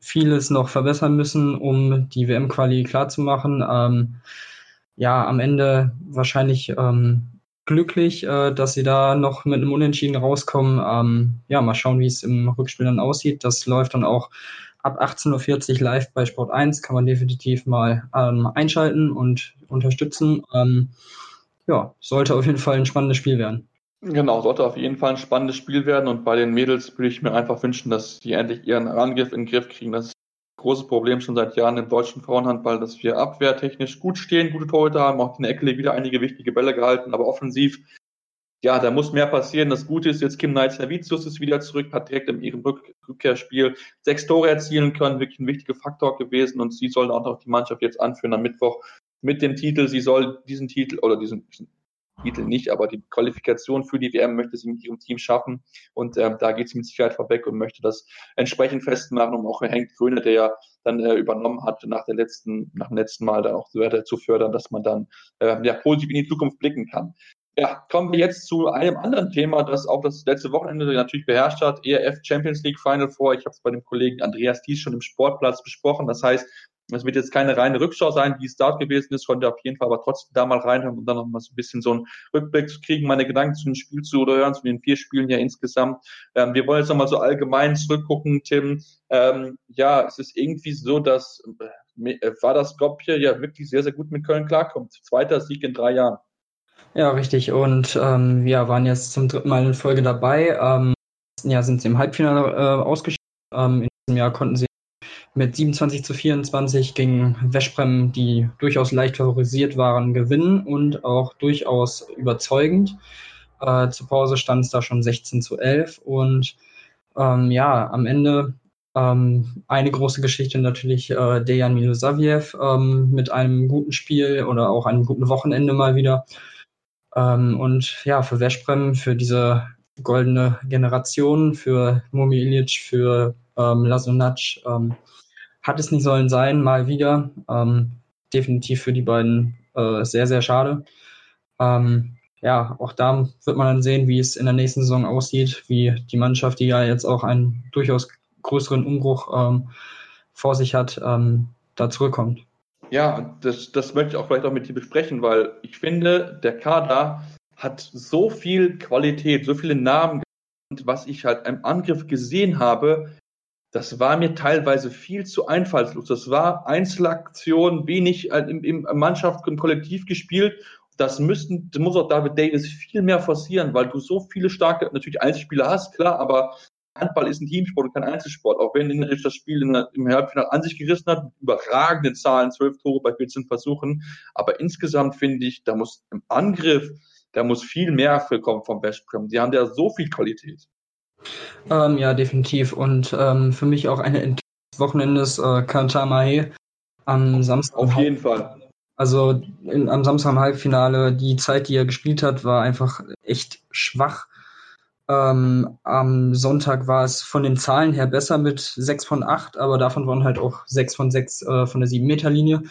vieles noch verbessern müssen, um die WM-Quali klarzumachen. Ähm, ja, am Ende wahrscheinlich ähm, glücklich, äh, dass sie da noch mit einem Unentschieden rauskommen. Ähm, ja, mal schauen, wie es im Rückspiel dann aussieht. Das läuft dann auch ab 18.40 Uhr live bei Sport 1. Kann man definitiv mal ähm, einschalten und unterstützen. Ähm, ja, sollte auf jeden Fall ein spannendes Spiel werden. Genau, sollte auf jeden Fall ein spannendes Spiel werden. Und bei den Mädels würde ich mir einfach wünschen, dass die endlich ihren Angriff in den Griff kriegen. Das großes Problem schon seit Jahren im deutschen Frauenhandball, dass wir abwehrtechnisch gut stehen, gute Torhüter haben, auch in der Ecke wieder einige wichtige Bälle gehalten, aber offensiv, ja, da muss mehr passieren. Das Gute ist jetzt, Kim Knight-Servicius ist wieder zurück, hat direkt in ihrem Rück Rückkehrspiel sechs Tore erzielen können, wirklich ein wichtiger Faktor gewesen und sie soll auch noch die Mannschaft jetzt anführen am Mittwoch mit dem Titel. Sie soll diesen Titel oder diesen Titel nicht, aber die Qualifikation für die WM möchte sie mit ihrem Team schaffen. Und äh, da geht sie mit Sicherheit vorweg und möchte das entsprechend festmachen. Und auch Henk Gröne, der ja dann äh, übernommen hat, nach der letzten, nach dem letzten Mal dann auch weiter zu fördern, dass man dann äh, ja, positiv in die Zukunft blicken kann. Ja, kommen wir jetzt zu einem anderen Thema, das auch das letzte Wochenende natürlich beherrscht hat, ERF Champions League Final Four. Ich habe es bei dem Kollegen Andreas Dies schon im Sportplatz besprochen. Das heißt, es wird jetzt keine reine Rückschau sein, wie es dort gewesen ist, konnte auf jeden Fall aber trotzdem da mal reinhören und dann noch mal so ein bisschen so einen Rückblick zu kriegen, meine Gedanken zu dem Spiel zu oder hören, zu den vier Spielen ja insgesamt. Ähm, wir wollen jetzt nochmal so allgemein zurückgucken, Tim. Ähm, ja, es ist irgendwie so, dass äh, das Skopje ja wirklich sehr, sehr gut mit Köln klarkommt. Zweiter Sieg in drei Jahren. Ja, richtig. Und ähm, wir waren jetzt zum dritten Mal in Folge dabei. Ähm, ja, sind sie im Halbfinale äh, ausgeschieden. Ähm, in diesem Jahr konnten sie mit 27 zu 24 gegen Weschbrem, die durchaus leicht favorisiert waren, gewinnen und auch durchaus überzeugend. Äh, zur Pause stand es da schon 16 zu 11 und ähm, ja, am Ende ähm, eine große Geschichte natürlich äh, Dejan Milosaviev ähm, mit einem guten Spiel oder auch einem guten Wochenende mal wieder. Ähm, und ja, für Weschbrem, für diese goldene Generation, für Mumi Ilic, für ähm, Lasunac, ähm, hat es nicht sollen sein, mal wieder. Ähm, definitiv für die beiden äh, sehr, sehr schade. Ähm, ja, auch da wird man dann sehen, wie es in der nächsten Saison aussieht, wie die Mannschaft, die ja jetzt auch einen durchaus größeren Umbruch ähm, vor sich hat, ähm, da zurückkommt. Ja, das, das möchte ich auch vielleicht auch mit dir besprechen, weil ich finde, der Kader hat so viel Qualität, so viele Namen, was ich halt im Angriff gesehen habe, das war mir teilweise viel zu einfallslos. Das war Einzelaktion, wenig äh, im, im Mannschaft, im Kollektiv gespielt. Das müssten, das muss auch David Davis viel mehr forcieren, weil du so viele starke, natürlich Einzelspieler hast, klar, aber Handball ist ein Teamsport und kein Einzelsport. Auch wenn Hinrich das Spiel im Halbfinale an sich gerissen hat, überragende Zahlen, zwölf Tore bei 14 Versuchen. Aber insgesamt finde ich, da muss im Angriff, da muss viel mehr kommen vom Westbrem. Die haben ja so viel Qualität. Ähm, ja, definitiv. Und ähm, für mich auch eine Entdeckung des Wochenendes äh, Kantamahe am Samstag. Auf jeden Fall. Also in, am Samstag im Halbfinale, die Zeit, die er gespielt hat, war einfach echt schwach. Ähm, am Sonntag war es von den Zahlen her besser mit 6 von 8, aber davon waren halt auch 6 von 6 äh, von der 7-Meter-Linie.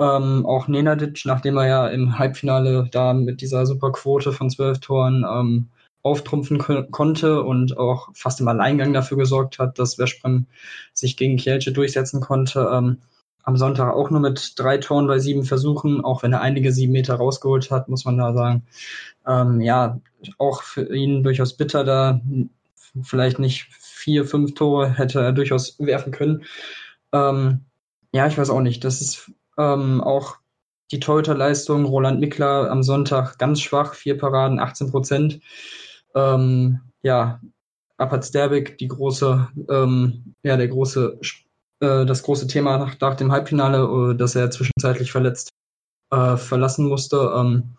Ähm, auch Nenadic, nachdem er ja im Halbfinale da mit dieser Superquote von 12 Toren ähm, auftrumpfen konnte und auch fast im Alleingang dafür gesorgt hat, dass Veszprem sich gegen Kielce durchsetzen konnte. Ähm, am Sonntag auch nur mit drei Toren bei sieben Versuchen, auch wenn er einige sieben Meter rausgeholt hat, muss man da sagen. Ähm, ja, auch für ihn durchaus bitter, da vielleicht nicht vier, fünf Tore hätte er durchaus werfen können. Ähm, ja, ich weiß auch nicht. Das ist ähm, auch die Torhüterleistung. Roland Mickler am Sonntag ganz schwach, vier Paraden, 18 Prozent. Ähm, ja, Apat die große, ähm, ja, der große, äh, das große Thema nach, nach dem Halbfinale, äh, dass er zwischenzeitlich verletzt äh, verlassen musste, ähm,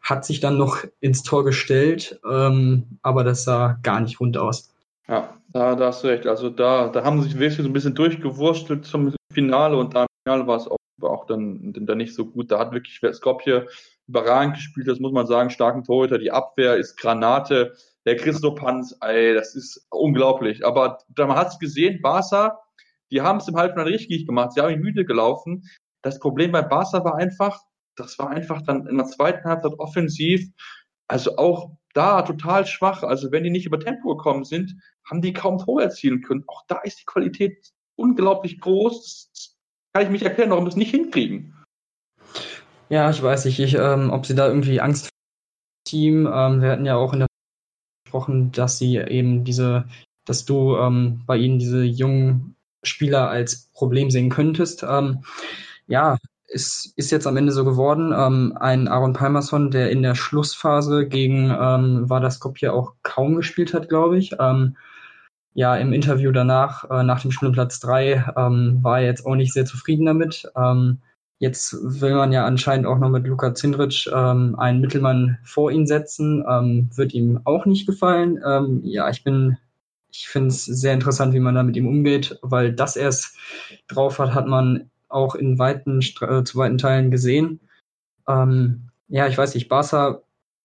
hat sich dann noch ins Tor gestellt, ähm, aber das sah gar nicht rund aus. Ja, da, da hast du recht. Also da, da haben sie sich wirklich so ein bisschen durchgewurstelt zum Finale und da im Finale war es auch, auch dann, dann nicht so gut. Da hat wirklich Skopje überragend gespielt, das muss man sagen, starken Torhüter, die Abwehr ist Granate, der Christopanz, ey, das ist unglaublich. Aber man hat es gesehen, Barca, die haben es im Halbfinale richtig gemacht, sie haben ihn müde gelaufen. Das Problem bei Barca war einfach, das war einfach dann in der zweiten Halbzeit offensiv, also auch da total schwach. Also wenn die nicht über Tempo gekommen sind, haben die kaum Tore erzielen können. Auch da ist die Qualität unglaublich groß. Kann ich mich erklären, warum das nicht hinkriegen. Ja, ich weiß nicht, ich, ähm, ob sie da irgendwie Angst dem Team. Ähm, wir hatten ja auch in der gesprochen, dass sie eben diese, dass du ähm, bei ihnen diese jungen Spieler als Problem sehen könntest. Ähm, ja, es ist jetzt am Ende so geworden. Ähm, ein Aaron Palmerson, der in der Schlussphase gegen ähm, war das Skopje auch kaum gespielt hat, glaube ich. Ähm, ja, im Interview danach, äh, nach dem Spiel Platz 3, ähm, war er jetzt auch nicht sehr zufrieden damit. Ähm, jetzt will man ja anscheinend auch noch mit Luka Zindric ähm, einen Mittelmann vor ihn setzen. Ähm, wird ihm auch nicht gefallen. Ähm, ja, ich bin, ich finde es sehr interessant, wie man da mit ihm umgeht, weil das er es drauf hat, hat man auch in weiten, äh, zu weiten Teilen gesehen. Ähm, ja, ich weiß nicht, Barca,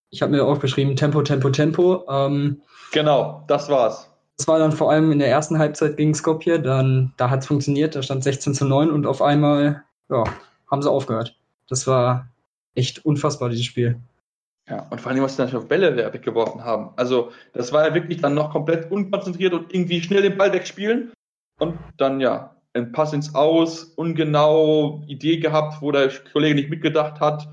ich habe mir aufgeschrieben, Tempo, Tempo, Tempo. Ähm, genau, das war's. Das war dann vor allem in der ersten Halbzeit gegen Skopje, dann, da hat es funktioniert, da stand 16 zu 9 und auf einmal, ja, haben sie aufgehört. Das war echt unfassbar, dieses Spiel. Ja, und vor allem, was sie dann auf Bälle weggeworfen haben. Also, das war ja wirklich dann noch komplett unkonzentriert und irgendwie schnell den Ball wegspielen. Und dann, ja, ein Pass ins Aus, ungenau, Idee gehabt, wo der Kollege nicht mitgedacht hat.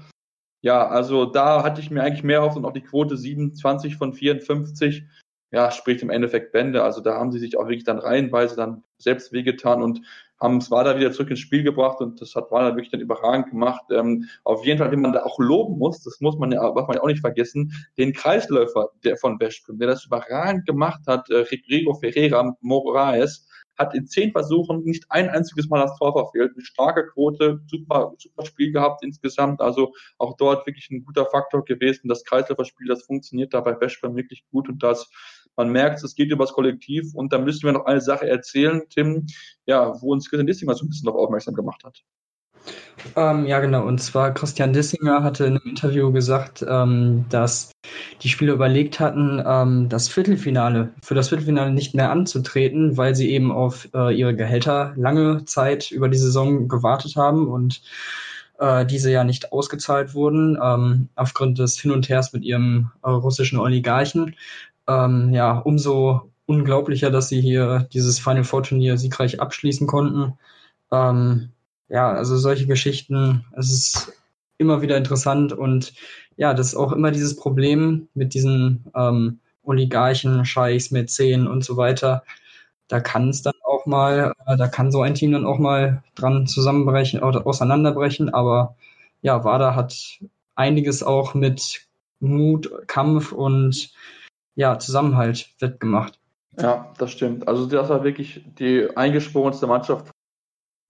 Ja, also da hatte ich mir eigentlich mehr auf und auch die Quote 27 von 54 ja, spricht im Endeffekt Bände. Also da haben sie sich auch wirklich dann reihenweise dann selbst wehgetan und haben es Wada wieder zurück ins Spiel gebracht und das hat Wada wirklich dann überragend gemacht. Ähm, auf jeden Fall, den man da auch loben muss, das muss man ja, was man ja auch nicht vergessen, den Kreisläufer der von Westbrem, der das überragend gemacht hat, äh, Rigo Ferreira Moraes, hat in zehn Versuchen nicht ein einziges Mal das Tor verfehlt. Eine starke Quote, super, super Spiel gehabt insgesamt. Also auch dort wirklich ein guter Faktor gewesen. Das Kreisläuferspiel, das funktioniert da bei Westbrem wirklich gut und das man merkt, es geht übers Kollektiv und da müssen wir noch eine Sache erzählen, Tim, ja, wo uns Christian Dissinger so ein bisschen noch aufmerksam gemacht hat. Ähm, ja, genau. Und zwar Christian Dissinger hatte in einem Interview gesagt, ähm, dass die Spieler überlegt hatten, ähm, das Viertelfinale, für das Viertelfinale nicht mehr anzutreten, weil sie eben auf äh, ihre Gehälter lange Zeit über die Saison gewartet haben und äh, diese ja nicht ausgezahlt wurden, ähm, aufgrund des Hin und Hers mit ihrem äh, russischen Oligarchen ähm, ja, umso unglaublicher, dass sie hier dieses Final Four Turnier siegreich abschließen konnten. Ähm, ja, also solche Geschichten, es ist immer wieder interessant und ja, das ist auch immer dieses Problem mit diesen ähm, Oligarchen, Scheichs, Mäzen und so weiter. Da kann es dann auch mal, äh, da kann so ein Team dann auch mal dran zusammenbrechen oder auseinanderbrechen, aber ja, WADA hat einiges auch mit Mut, Kampf und ja, Zusammenhalt wettgemacht. Ja, das stimmt. Also das war wirklich die eingeschworenste Mannschaft.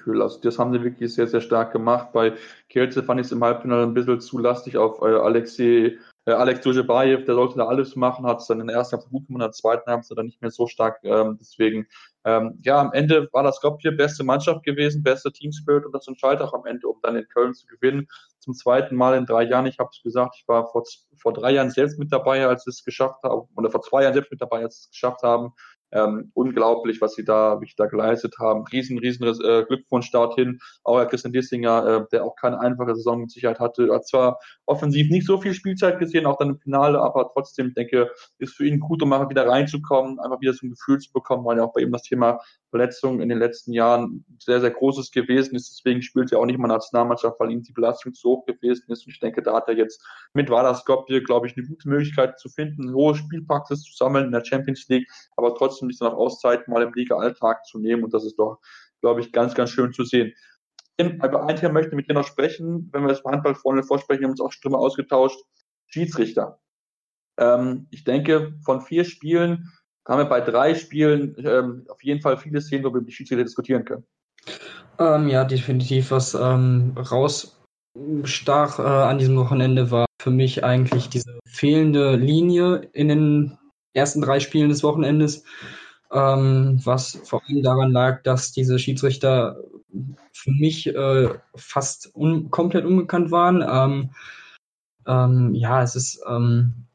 Also das haben sie wirklich sehr, sehr stark gemacht. Bei Kielce fand ich es im Halbfinale ein bisschen zu lastig auf äh, Alexei äh, Alex Dujebayev, der sollte da alles machen, hat es dann in der ersten Halbzeit gut gemacht, in der zweiten Halbzeit dann nicht mehr so stark. Ähm, deswegen, ähm, ja, am Ende war das Skopje beste Mannschaft gewesen, beste Teamspirit und das entscheidet auch am Ende, um dann in Köln zu gewinnen. Zum zweiten Mal in drei Jahren, ich habe es gesagt, ich war vor, vor drei Jahren selbst mit dabei, als es geschafft haben, oder vor zwei Jahren selbst mit dabei, als es geschafft haben, ähm, unglaublich, was sie da, wie ich da geleistet haben. Riesen, riesen äh, Glückwunsch dorthin. Auch Herr Christian Dissinger, äh, der auch keine einfache Saison mit Sicherheit hatte. Hat zwar offensiv nicht so viel Spielzeit gesehen, auch dann im Finale, aber trotzdem, denke, ist für ihn gut, um mal wieder reinzukommen, einfach wieder so ein Gefühl zu bekommen, weil ja auch bei ihm das Thema Verletzungen in den letzten Jahren sehr, sehr großes gewesen ist. Deswegen spielt er auch nicht mal Nationalmannschaft, weil ihm die Belastung zu hoch gewesen ist. Und ich denke, da hat er jetzt mit Wala Skopje, glaube ich, eine gute Möglichkeit zu finden, hohe Spielpraxis zu sammeln in der Champions League, aber trotzdem nicht so nach Auszeit mal im Liga-Alltag zu nehmen. Und das ist doch, glaube ich, ganz, ganz schön zu sehen. Über ein Thema möchte ich mit dir noch sprechen, wenn wir das Handball vorne vorsprechen, haben uns auch Stimme ausgetauscht. Schiedsrichter. Ähm, ich denke, von vier Spielen haben wir bei drei Spielen ähm, auf jeden Fall viele Szenen, wo wir die Schiedsrichter diskutieren können. Ähm, ja, definitiv. Was ähm, rausstach äh, an diesem Wochenende war für mich eigentlich diese fehlende Linie in den ersten drei Spielen des Wochenendes, ähm, was vor allem daran lag, dass diese Schiedsrichter für mich äh, fast un komplett unbekannt waren. Ähm, ähm, ja, es ist, ähm,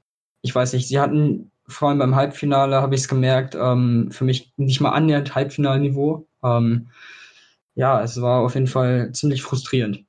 ich weiß nicht, sie hatten vor allem beim Halbfinale, habe ich es gemerkt, ähm, für mich nicht mal annähernd Halbfinalniveau. Ähm, ja, es war auf jeden Fall ziemlich frustrierend.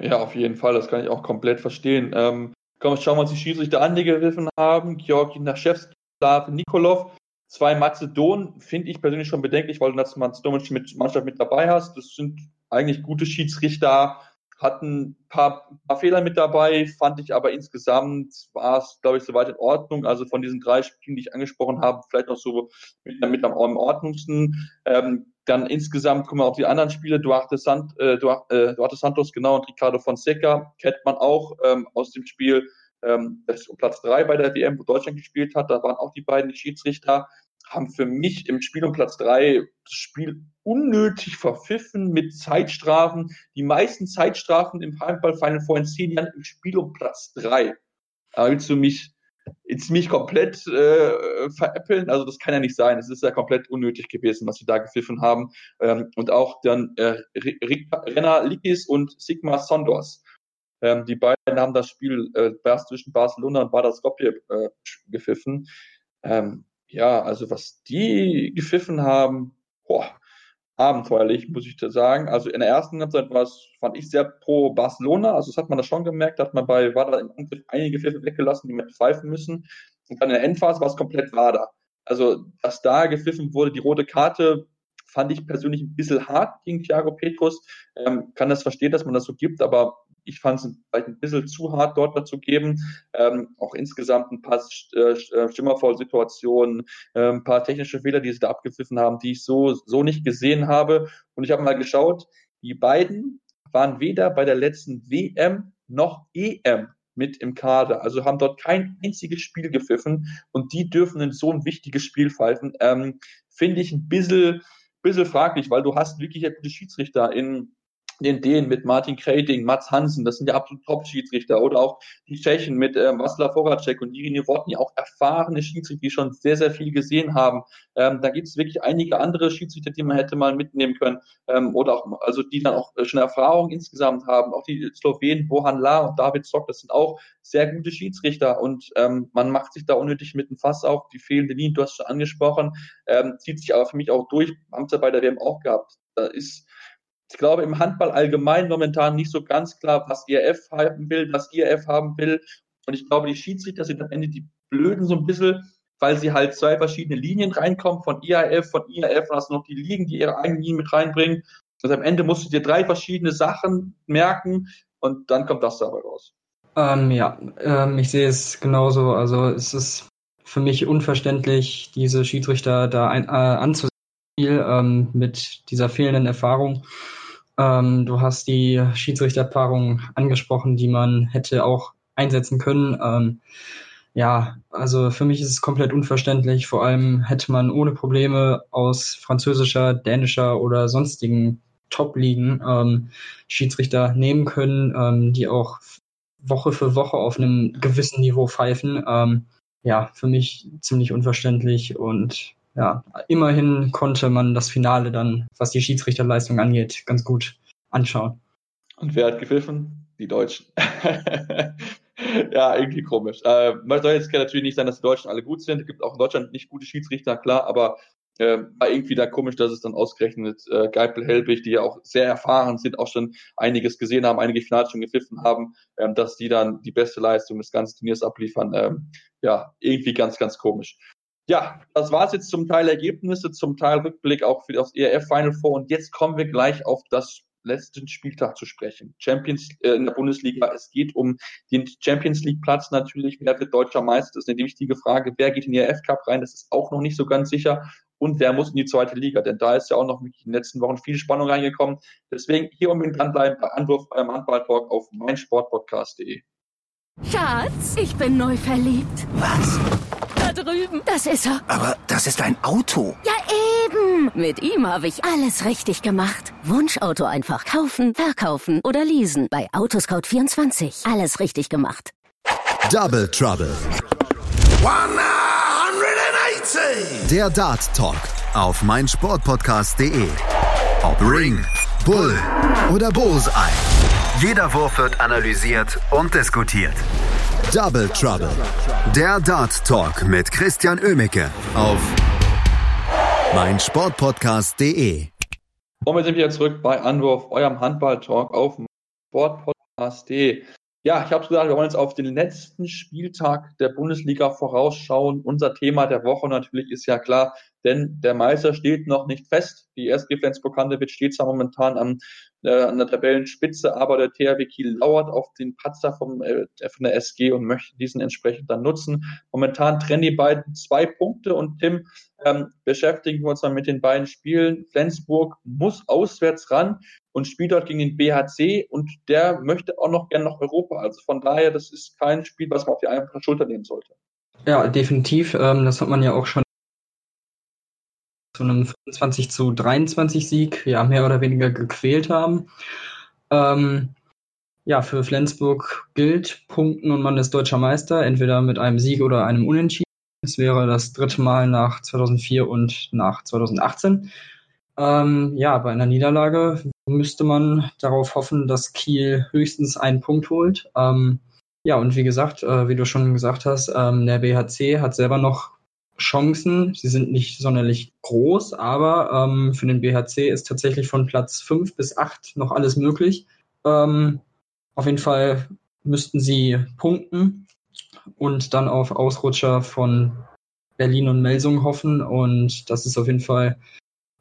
Ja, auf jeden Fall, das kann ich auch komplett verstehen. Ähm, komm, schauen wir uns die Schiedsrichter an, die gewiffen haben. Georgi Naschewski, Slav Nikolov, zwei Mazedonen, finde ich persönlich schon bedenklich, weil du das mazedonische Mannschaft mit dabei hast. Das sind eigentlich gute Schiedsrichter, hatten ein paar, paar Fehler mit dabei, fand ich aber insgesamt war es, glaube ich, soweit in Ordnung. Also von diesen drei Spielen, die ich angesprochen habe, vielleicht noch so mit, mit am, am ordnungsten. Ähm, dann insgesamt kommen wir auf die anderen Spiele, Duarte, Sant, äh, Duarte, äh, Duarte Santos genau und Ricardo Fonseca kennt man auch ähm, aus dem Spiel, ähm, das um Platz drei bei der WM, wo Deutschland gespielt hat. Da waren auch die beiden Schiedsrichter haben für mich im Spiel um Platz drei das Spiel unnötig verpfiffen mit Zeitstrafen. Die meisten Zeitstrafen im Handball fallen vor zehn Jahren im Spiel um Platz drei. Da willst du mich jetzt mich komplett äh, veräppeln. Also das kann ja nicht sein. Es ist ja komplett unnötig gewesen, was sie da gepfiffen haben. Ähm, und auch dann äh, Renner Likis und Sigma Sondors. Ähm, die beiden haben das Spiel äh, zwischen Barcelona und Badar Skopje äh, gepfiffen. Ähm, ja, also was die gepfiffen haben, boah, abenteuerlich, muss ich da sagen. Also in der ersten Halbzeit war es, fand ich sehr pro Barcelona. Also das hat man da schon gemerkt, hat man bei Wada im Angriff einige Pfiffe weggelassen, die man pfeifen müssen. Und dann in der Endphase war es komplett Wada. Also, dass da gepfiffen wurde, die rote Karte fand ich persönlich ein bisschen hart gegen Thiago Petrus. Ähm, kann das verstehen, dass man das so gibt, aber ich fand es vielleicht ein bisschen zu hart dort dazu geben. Ähm, auch insgesamt ein paar äh, äh Stimmervoll-Situationen, äh, ein paar technische Fehler, die sie da abgepfiffen haben, die ich so, so nicht gesehen habe. Und ich habe mal geschaut, die beiden waren weder bei der letzten WM noch EM mit im Kader. Also haben dort kein einziges Spiel gepfiffen und die dürfen in so ein wichtiges Spiel pfeifen. Ähm, Finde ich ein bisschen, bisschen fraglich, weil du hast wirklich gute Schiedsrichter in den Dänen mit Martin Kreiting, Mats Hansen, das sind ja absolut Top-Schiedsrichter oder auch die Tschechen mit ähm, Václav Voracek und Jiří Novotny, auch erfahrene Schiedsrichter, die schon sehr, sehr viel gesehen haben. Ähm, da gibt es wirklich einige andere Schiedsrichter, die man hätte mal mitnehmen können ähm, oder auch, also die dann auch schon Erfahrung insgesamt haben. Auch die Slowenen, Bohan La und David Zock, das sind auch sehr gute Schiedsrichter und ähm, man macht sich da unnötig mit dem Fass auf. Die fehlende Linie, du hast schon angesprochen, ähm, zieht sich aber für mich auch durch, sie bei der WM auch gehabt. Da ist ich glaube, im Handball allgemein momentan nicht so ganz klar, was IRF haben will, was IRF haben will. Und ich glaube, die Schiedsrichter sind am Ende die Blöden so ein bisschen, weil sie halt zwei verschiedene Linien reinkommen, von IAF, von IAF, und hast noch die Ligen, die ihre eigenen Linien mit reinbringen. Also am Ende musst du dir drei verschiedene Sachen merken und dann kommt das dabei raus. Ähm, ja, ähm, ich sehe es genauso. Also es ist für mich unverständlich, diese Schiedsrichter da ein, äh, anzusehen ähm, mit dieser fehlenden Erfahrung. Ähm, du hast die Schiedsrichterpaarung angesprochen, die man hätte auch einsetzen können. Ähm, ja, also für mich ist es komplett unverständlich. Vor allem hätte man ohne Probleme aus französischer, dänischer oder sonstigen Top-Ligen ähm, Schiedsrichter nehmen können, ähm, die auch Woche für Woche auf einem gewissen Niveau pfeifen. Ähm, ja, für mich ziemlich unverständlich und ja, immerhin konnte man das Finale dann, was die Schiedsrichterleistung angeht, ganz gut anschauen. Und wer hat gepfiffen? Die Deutschen. ja, irgendwie komisch. Äh, soll jetzt natürlich nicht sein, dass die Deutschen alle gut sind. Es gibt auch in Deutschland nicht gute Schiedsrichter, klar, aber äh, war irgendwie da komisch, dass es dann ausgerechnet äh, Geipel Helbig, die ja auch sehr erfahren sind, auch schon einiges gesehen haben, einige Finale schon gepfiffen haben, ähm, dass die dann die beste Leistung des ganzen Turniers abliefern. Ähm, ja, irgendwie ganz, ganz komisch. Ja, das war es jetzt zum Teil Ergebnisse, zum Teil Rückblick auch für das ERF Final Four. Und jetzt kommen wir gleich auf das letzten Spieltag zu sprechen. Champions äh, in der Bundesliga. Es geht um den Champions League Platz natürlich. Wer wird deutscher Meister? Das ist eine wichtige Frage. Wer geht in den ERF Cup rein? Das ist auch noch nicht so ganz sicher. Und wer muss in die zweite Liga? Denn da ist ja auch noch in den letzten Wochen viel Spannung reingekommen. Deswegen hier unbedingt dranbleiben bei Anwurf beim Handball-Talk auf meinsportpodcast.de. Schatz, ich bin neu verliebt. Was? Drüben. Das ist er. Aber das ist ein Auto. Ja, eben. Mit ihm habe ich alles richtig gemacht. Wunschauto einfach kaufen, verkaufen oder leasen. Bei Autoscout24. Alles richtig gemacht. Double Trouble. 180! Der Dart Talk auf meinsportpodcast.de. Ob Ring, Bull oder Bullseye. Jeder Wurf wird analysiert und diskutiert. Double Trouble. Der Dart Talk mit Christian Ömicke auf meinsportpodcast.de. Und wir sind wieder zurück bei Anwurf, eurem Handball-Talk auf Sportpodcast.de. Ja, ich habe gesagt, wir wollen jetzt auf den letzten Spieltag der Bundesliga vorausschauen. Unser Thema der Woche natürlich ist ja klar, denn der Meister steht noch nicht fest. Die SG Flensburg-Handewitt steht zwar momentan am, äh, an der Tabellenspitze, aber der THW Kiel lauert auf den Patzer vom, äh, von der SG und möchte diesen entsprechend dann nutzen. Momentan trennen die beiden zwei Punkte und Tim, ähm, beschäftigen wir uns dann mit den beiden Spielen. Flensburg muss auswärts ran und spielt dort gegen den BHC und der möchte auch noch gerne nach Europa. Also von daher, das ist kein Spiel, was man auf die einfache Schulter nehmen sollte. Ja, definitiv. Ähm, das hat man ja auch schon zu einem 25 zu 23 Sieg ja mehr oder weniger gequält haben. Ähm, ja, für Flensburg gilt Punkten und man ist deutscher Meister, entweder mit einem Sieg oder einem Unentschieden. Es wäre das dritte Mal nach 2004 und nach 2018. Ähm, ja, bei einer Niederlage müsste man darauf hoffen, dass Kiel höchstens einen Punkt holt. Ähm, ja, und wie gesagt, äh, wie du schon gesagt hast, ähm, der BHC hat selber noch Chancen. Sie sind nicht sonderlich groß, aber ähm, für den BHC ist tatsächlich von Platz 5 bis 8 noch alles möglich. Ähm, auf jeden Fall müssten sie punkten und dann auf Ausrutscher von Berlin und Melsung hoffen. Und das ist auf jeden Fall,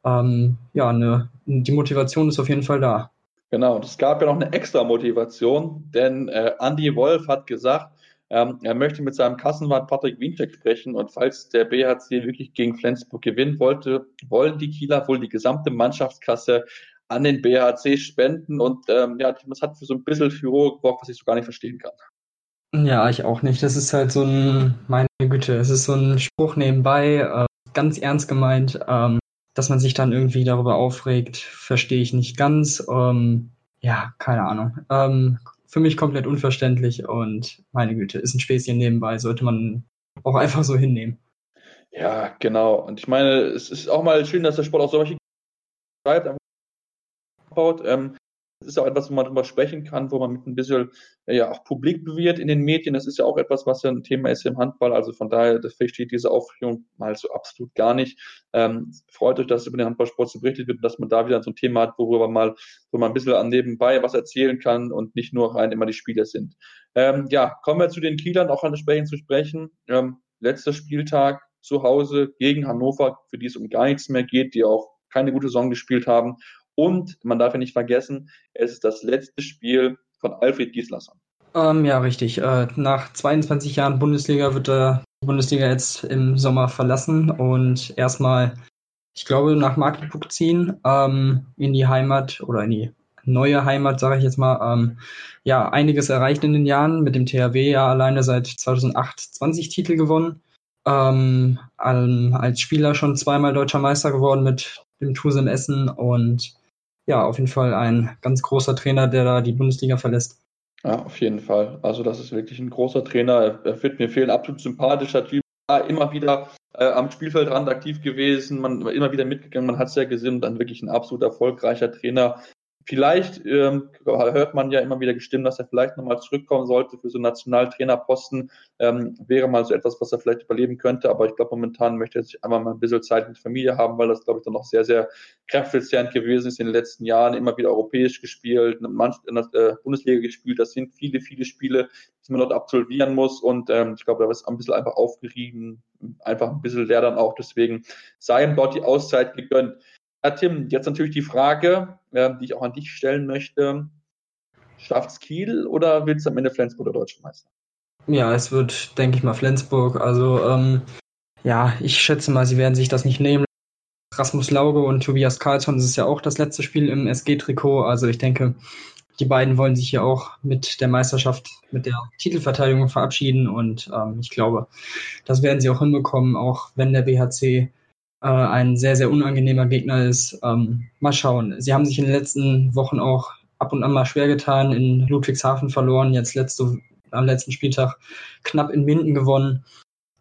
ähm, ja, eine, die Motivation ist auf jeden Fall da. Genau, und es gab ja noch eine extra Motivation, denn äh, Andy Wolf hat gesagt, ähm, er möchte mit seinem Kassenwart Patrick Wiencheck sprechen und falls der BHC wirklich gegen Flensburg gewinnen wollte, wollen die Kieler wohl die gesamte Mannschaftskasse an den BHC spenden und ähm, ja, das hat für so ein bisschen Furore gebraucht, was ich so gar nicht verstehen kann. Ja, ich auch nicht. Das ist halt so ein, meine Güte, es ist so ein Spruch nebenbei, äh, ganz ernst gemeint, ähm, dass man sich dann irgendwie darüber aufregt, verstehe ich nicht ganz. Ähm, ja, keine Ahnung. Ähm, für mich komplett unverständlich und meine Güte, ist ein Späßchen nebenbei, sollte man auch einfach so hinnehmen. Ja, genau. Und ich meine, es ist auch mal schön, dass der Sport auch solche schreibt. Ähm, das ist auch etwas, wo man drüber sprechen kann, wo man mit ein bisschen ja auch publik wird in den Medien. Das ist ja auch etwas, was ja ein Thema ist im Handball. Also von daher das versteht diese Aufführung mal so absolut gar nicht. Ähm, freut euch, dass über den Handballsport so berichtet wird und dass man da wieder so ein Thema hat, worüber mal, wo man ein bisschen an nebenbei was erzählen kann und nicht nur rein immer die Spieler sind. Ähm, ja, kommen wir zu den Kielern auch an entsprechend zu sprechen. Ähm, letzter Spieltag zu Hause gegen Hannover, für die es um gar nichts mehr geht, die auch keine gute Saison gespielt haben und man darf ja nicht vergessen, es ist das letzte Spiel von Alfred Gislason. Ähm, ja, richtig. Äh, nach 22 Jahren Bundesliga wird er die Bundesliga jetzt im Sommer verlassen und erstmal, ich glaube, nach Magdeburg ziehen, ähm, in die Heimat oder in die neue Heimat, sage ich jetzt mal. Ähm, ja, einiges erreicht in den Jahren. Mit dem THW ja alleine seit 2008 20 Titel gewonnen. Ähm, als Spieler schon zweimal deutscher Meister geworden mit dem Tusem Essen und ja, auf jeden Fall ein ganz großer Trainer, der da die Bundesliga verlässt. Ja, auf jeden Fall. Also das ist wirklich ein großer Trainer. Er wird mir fehlen. Absolut sympathischer Typ. Immer wieder äh, am Spielfeldrand aktiv gewesen. Man war immer wieder mitgegangen. Man hat es ja gesehen. Und dann wirklich ein absolut erfolgreicher Trainer. Vielleicht ähm, hört man ja immer wieder gestimmt, dass er vielleicht nochmal zurückkommen sollte für so einen Nationaltrainerposten. Ähm, wäre mal so etwas, was er vielleicht überleben könnte. Aber ich glaube, momentan möchte er sich einfach mal ein bisschen Zeit mit Familie haben, weil das, glaube ich, dann noch sehr, sehr kräftezehrend gewesen ist in den letzten Jahren. Immer wieder europäisch gespielt, in der äh, Bundesliga gespielt. Das sind viele, viele Spiele, die man dort absolvieren muss. Und ähm, ich glaube, da ist ein bisschen einfach aufgerieben, einfach ein bisschen leer dann auch. Deswegen sei ihm dort die Auszeit gegönnt. Ja, Tim, jetzt natürlich die Frage, die ich auch an dich stellen möchte. Schafft's Kiel oder willst du am Ende Flensburg oder Deutscher Meister? Ja, es wird, denke ich mal, Flensburg. Also, ähm, ja, ich schätze mal, sie werden sich das nicht nehmen. Rasmus Lauge und Tobias Karlsson, das ist ja auch das letzte Spiel im SG-Trikot. Also ich denke, die beiden wollen sich ja auch mit der Meisterschaft, mit der Titelverteidigung verabschieden und ähm, ich glaube, das werden sie auch hinbekommen, auch wenn der BHC äh, ein sehr, sehr unangenehmer Gegner ist. Ähm, mal schauen. Sie haben sich in den letzten Wochen auch ab und an mal schwer getan, in Ludwigshafen verloren, jetzt letzte, am letzten Spieltag knapp in Minden gewonnen.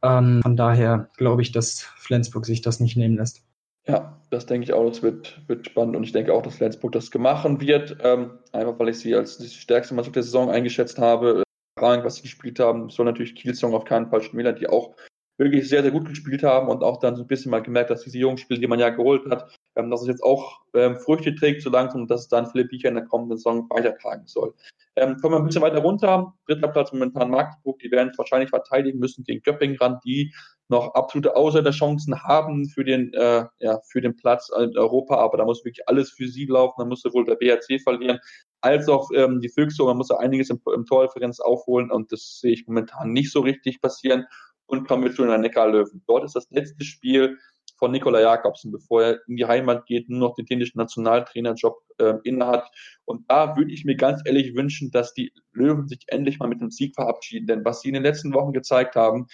Ähm, von daher glaube ich, dass Flensburg sich das nicht nehmen lässt. Ja, das denke ich auch, das wird, wird spannend und ich denke auch, dass Flensburg das gemacht wird, ähm, einfach weil ich sie als die stärkste Mannschaft der Saison eingeschätzt habe. Äh, was sie gespielt haben, soll natürlich Kielsong auf keinen Fall schmälern, die auch wirklich sehr, sehr gut gespielt haben und auch dann so ein bisschen mal gemerkt, dass diese jungen Spiele, die man ja geholt hat, ähm, dass es jetzt auch ähm, Früchte trägt so langsam und dass es dann Philipp Biecher in der kommenden Saison weitertragen soll. Ähm, kommen wir ein bisschen weiter runter. Dritter Platz momentan Magdeburg, die werden wahrscheinlich verteidigen müssen gegen Göppingen ran, die noch absolute Außerchancen haben für den, äh, ja, für den Platz in Europa, aber da muss wirklich alles für sie laufen. Da muss sowohl der BRC verlieren, als auch ähm, die Füchse. Man muss ja einiges im, im Torreferenz aufholen und das sehe ich momentan nicht so richtig passieren und kommen wir zu den Neckarlöwen. Dort ist das letzte Spiel von Nikola Jakobsen, bevor er in die Heimat geht, nur noch den dänischen Nationaltrainerjob äh, innehat. Und da würde ich mir ganz ehrlich wünschen, dass die Löwen sich endlich mal mit dem Sieg verabschieden. Denn was sie in den letzten Wochen gezeigt haben,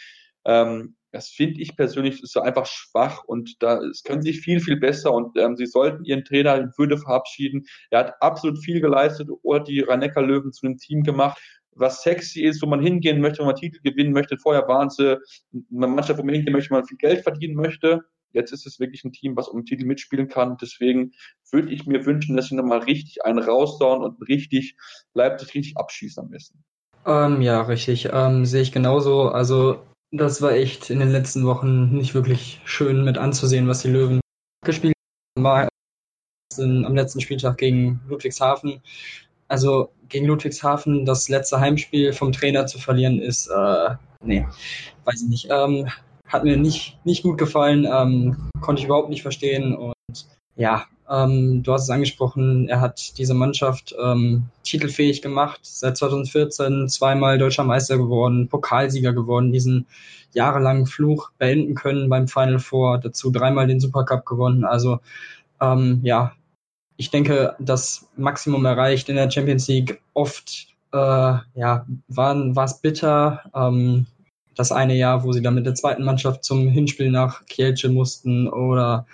ähm, das finde ich persönlich ist einfach schwach und da es können sie viel, viel besser und ähm, sie sollten ihren Trainer in Würde verabschieden. Er hat absolut viel geleistet oder die rhein löwen zu einem Team gemacht was sexy ist, wo man hingehen möchte, wo man Titel gewinnen möchte. Vorher waren sie eine Mannschaft, wo man hingehen möchte, wo man viel Geld verdienen möchte. Jetzt ist es wirklich ein Team, was um den Titel mitspielen kann. Deswegen würde ich mir wünschen, dass sie nochmal richtig einen rausdauen und richtig Leipzig richtig abschießen am besten. Ähm, ja, richtig. Ähm, sehe ich genauso. Also das war echt in den letzten Wochen nicht wirklich schön mit anzusehen, was die Löwen gespielt haben. Am letzten Spieltag gegen Ludwigshafen also gegen Ludwigshafen das letzte Heimspiel vom Trainer zu verlieren, ist, äh, nee, weiß ich nicht. Ähm, hat mir nicht, nicht gut gefallen, ähm, konnte ich überhaupt nicht verstehen. Und ja, ähm, du hast es angesprochen, er hat diese Mannschaft ähm, titelfähig gemacht, seit 2014 zweimal deutscher Meister geworden, Pokalsieger geworden, diesen jahrelangen Fluch beenden können beim Final Four, dazu dreimal den Supercup gewonnen. Also ähm, ja, ich denke, das Maximum erreicht in der Champions League. Oft äh, ja, war es bitter. Ähm, das eine Jahr, wo sie dann mit der zweiten Mannschaft zum Hinspiel nach Kielce mussten oder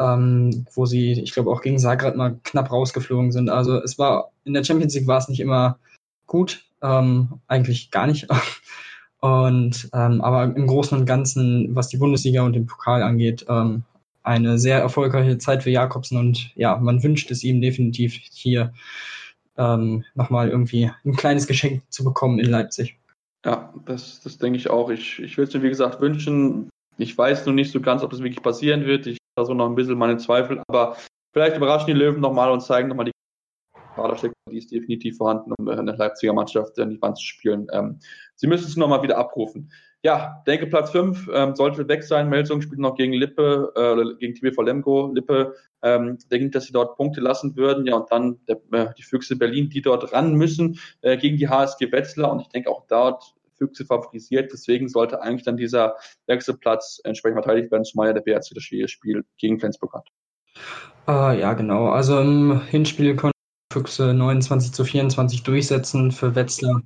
ähm, wo sie, ich glaube, auch gegen Zagreb mal knapp rausgeflogen sind. Also es war in der Champions League war es nicht immer gut, ähm, eigentlich gar nicht. Und ähm, aber im Großen und Ganzen, was die Bundesliga und den Pokal angeht, ähm, eine sehr erfolgreiche Zeit für Jakobsen und ja, man wünscht es ihm definitiv hier ähm, nochmal irgendwie ein kleines Geschenk zu bekommen in Leipzig. Ja, das, das denke ich auch. Ich, ich will es mir, wie gesagt, wünschen. Ich weiß noch nicht so ganz, ob das wirklich passieren wird. Ich habe so noch ein bisschen meine Zweifel, aber vielleicht überraschen die Löwen nochmal und zeigen nochmal die Kaderstärke, die ist definitiv vorhanden, um eine Leipziger Mannschaft an die Wand zu spielen. Ähm, sie müssen es nochmal wieder abrufen. Ja, denke Platz 5 ähm, sollte weg sein. Melsung spielt noch gegen Lippe, äh, gegen TBV Lemgo. Lippe ähm, denkt, dass sie dort Punkte lassen würden. Ja, und dann der, äh, die Füchse Berlin, die dort ran müssen äh, gegen die HSG Wetzlar. Und ich denke auch dort Füchse favorisiert. Deswegen sollte eigentlich dann dieser Wechselplatz entsprechend verteidigt werden, zumal ja der BRC das Spiel gegen Flensburg hat. Uh, ja, genau. Also im Hinspiel konnte Füchse 29 zu 24 durchsetzen. Für Wetzlar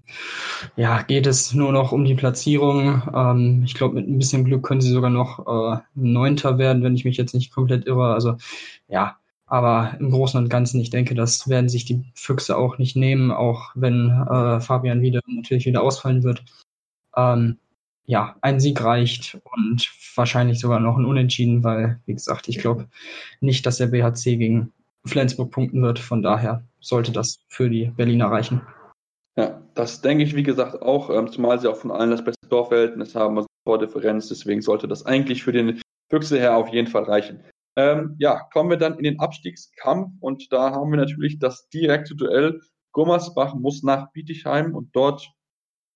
ja, geht es nur noch um die Platzierung. Ähm, ich glaube, mit ein bisschen Glück können sie sogar noch äh, Neunter werden, wenn ich mich jetzt nicht komplett irre. Also ja, aber im Großen und Ganzen, ich denke, das werden sich die Füchse auch nicht nehmen, auch wenn äh, Fabian wieder natürlich wieder ausfallen wird. Ähm, ja, ein Sieg reicht und wahrscheinlich sogar noch ein Unentschieden, weil, wie gesagt, ich glaube nicht, dass der BHC gegen Flensburg punkten wird. Von daher sollte das für die Berliner reichen. Ja, das denke ich, wie gesagt, auch, ähm, zumal sie auch von allen das beste Torverhältnis haben, also Tordifferenz, deswegen sollte das eigentlich für den Füchse her auf jeden Fall reichen. Ähm, ja, kommen wir dann in den Abstiegskampf und da haben wir natürlich das direkte Duell. Gummersbach muss nach Bietigheim und dort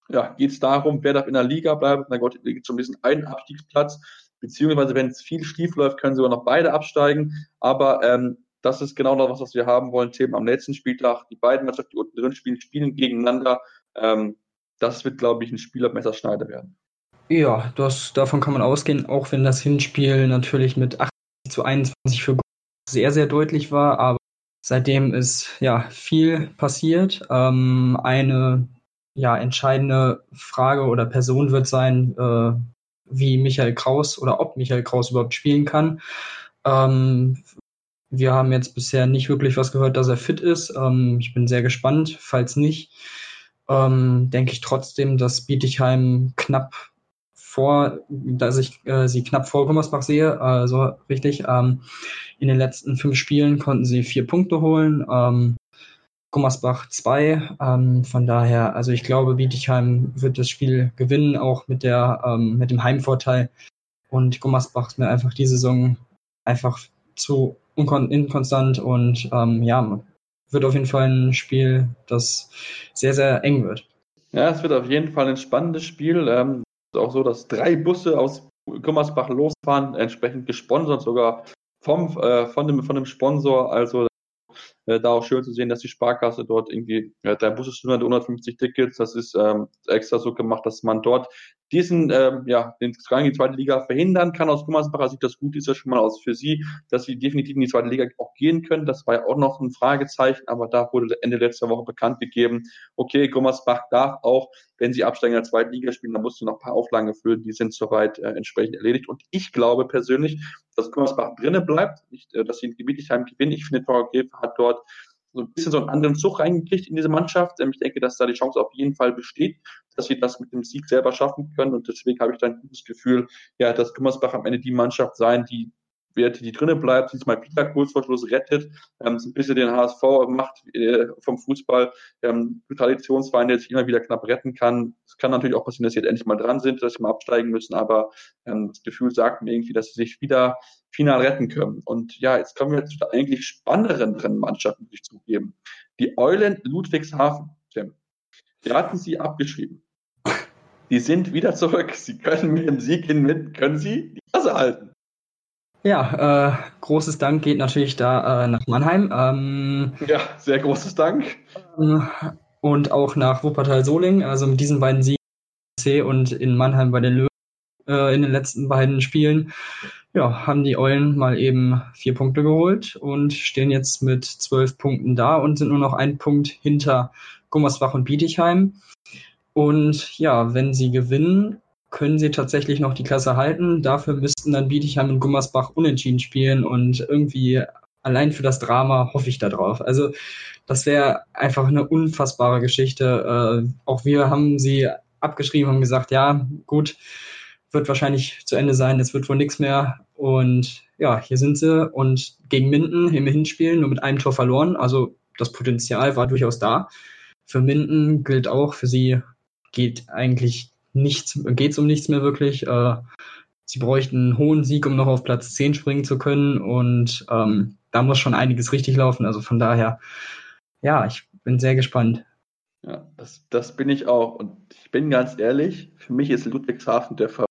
ja, geht es darum, wer darf in der Liga bleiben. Na Gott, da gibt es schon diesen einen Abstiegsplatz, beziehungsweise wenn es viel schief läuft, können sogar noch beide absteigen. Aber ähm, das ist genau das, was wir haben wollen. Themen am letzten Spieltag. Die beiden Mannschaften, die unten drin spielen, spielen gegeneinander. Ähm, das wird, glaube ich, ein Spiel ab Messerschneide werden. Ja, das, davon kann man ausgehen, auch wenn das Hinspiel natürlich mit 80 zu 21 für sehr, sehr deutlich war. Aber seitdem ist ja viel passiert. Ähm, eine ja, entscheidende Frage oder Person wird sein, äh, wie Michael Kraus oder ob Michael Kraus überhaupt spielen kann. Ähm, wir haben jetzt bisher nicht wirklich was gehört, dass er fit ist. Ähm, ich bin sehr gespannt. Falls nicht, ähm, denke ich trotzdem, dass Bietigheim knapp vor, dass ich äh, sie knapp vor Gummersbach sehe, also richtig. Ähm, in den letzten fünf Spielen konnten sie vier Punkte holen. Ähm, Gummersbach zwei. Ähm, von daher, also ich glaube, Bietigheim wird das Spiel gewinnen, auch mit der ähm, mit dem Heimvorteil. Und Gummersbach ist mir einfach die Saison einfach zu inkonstant und ähm, ja, wird auf jeden Fall ein Spiel, das sehr, sehr eng wird. Ja, es wird auf jeden Fall ein spannendes Spiel. Ähm, auch so, dass drei Busse aus Gummersbach losfahren, entsprechend gesponsert sogar vom, äh, von, dem, von dem Sponsor. Also äh, da auch schön zu sehen, dass die Sparkasse dort irgendwie, äh, der Bus ist 150 Tickets, das ist ähm, extra so gemacht, dass man dort diesen, ähm, ja, den Gang in die zweite Liga verhindern kann. Aus Gummersbacher Sicht das gut ist ja schon mal aus für sie, dass sie definitiv in die zweite Liga auch gehen können. Das war ja auch noch ein Fragezeichen, aber da wurde Ende letzter Woche bekannt gegeben, okay, Gummersbach darf auch, wenn sie absteigen in der zweiten Liga spielen, dann musst du noch ein paar Auflagen erfüllen, die sind soweit äh, entsprechend erledigt. Und ich glaube persönlich, dass Gummersbach drinnen bleibt, nicht, äh, dass sie in Gebietigheim gewinnen. Ich finde, Torra hat dort so ein bisschen so einen anderen Zug reingekriegt in diese Mannschaft. Ähm, ich denke, dass da die Chance auf jeden Fall besteht, dass wir das mit dem Sieg selber schaffen können. Und deswegen habe ich dann ein gutes Gefühl, ja, dass Gummersbach am Ende die Mannschaft sein, die Werte, die drinnen bleibt, diesmal Peter kurz vor Schluss rettet, ähm, so ein bisschen den HSV macht äh, vom Fußball, ähm, Traditionsverein, der sich immer wieder knapp retten kann. Es kann natürlich auch passieren, dass sie jetzt endlich mal dran sind, dass sie mal absteigen müssen, aber ähm, das Gefühl sagt mir irgendwie, dass sie sich wieder final retten können. Und ja, jetzt kommen wir zu der eigentlich spannenderen Mannschaft, muss ich zugeben. Die Eulen Ludwigshafen, Tim. Wir hatten sie abgeschrieben. Die sind wieder zurück. Sie können mit dem Sieg hin, können sie die Klasse halten. Ja, äh, großes Dank geht natürlich da äh, nach Mannheim. Ähm, ja, sehr großes Dank. Ähm, und auch nach Wuppertal-Soling. Also mit diesen beiden Siegen und in Mannheim bei den Löwen äh, in den letzten beiden Spielen ja, haben die Eulen mal eben vier Punkte geholt und stehen jetzt mit zwölf Punkten da und sind nur noch ein Punkt hinter Gummersbach und Bietigheim. Und ja, wenn sie gewinnen, können sie tatsächlich noch die Klasse halten. Dafür müssten dann Bietigheim und Gummersbach unentschieden spielen und irgendwie allein für das Drama hoffe ich darauf. Also das wäre einfach eine unfassbare Geschichte. Äh, auch wir haben sie abgeschrieben und gesagt, ja, gut, wird wahrscheinlich zu Ende sein, es wird wohl nichts mehr. Und ja, hier sind sie und gegen Minden im Hinspielen nur mit einem Tor verloren. Also das Potenzial war durchaus da. Für Minden gilt auch, für sie geht eigentlich nichts, geht es um nichts mehr wirklich. Äh, sie bräuchten einen hohen Sieg, um noch auf Platz 10 springen zu können. Und ähm, da muss schon einiges richtig laufen. Also von daher, ja, ich bin sehr gespannt. Ja, das, das bin ich auch. Und ich bin ganz ehrlich, für mich ist Ludwigshafen der Favorit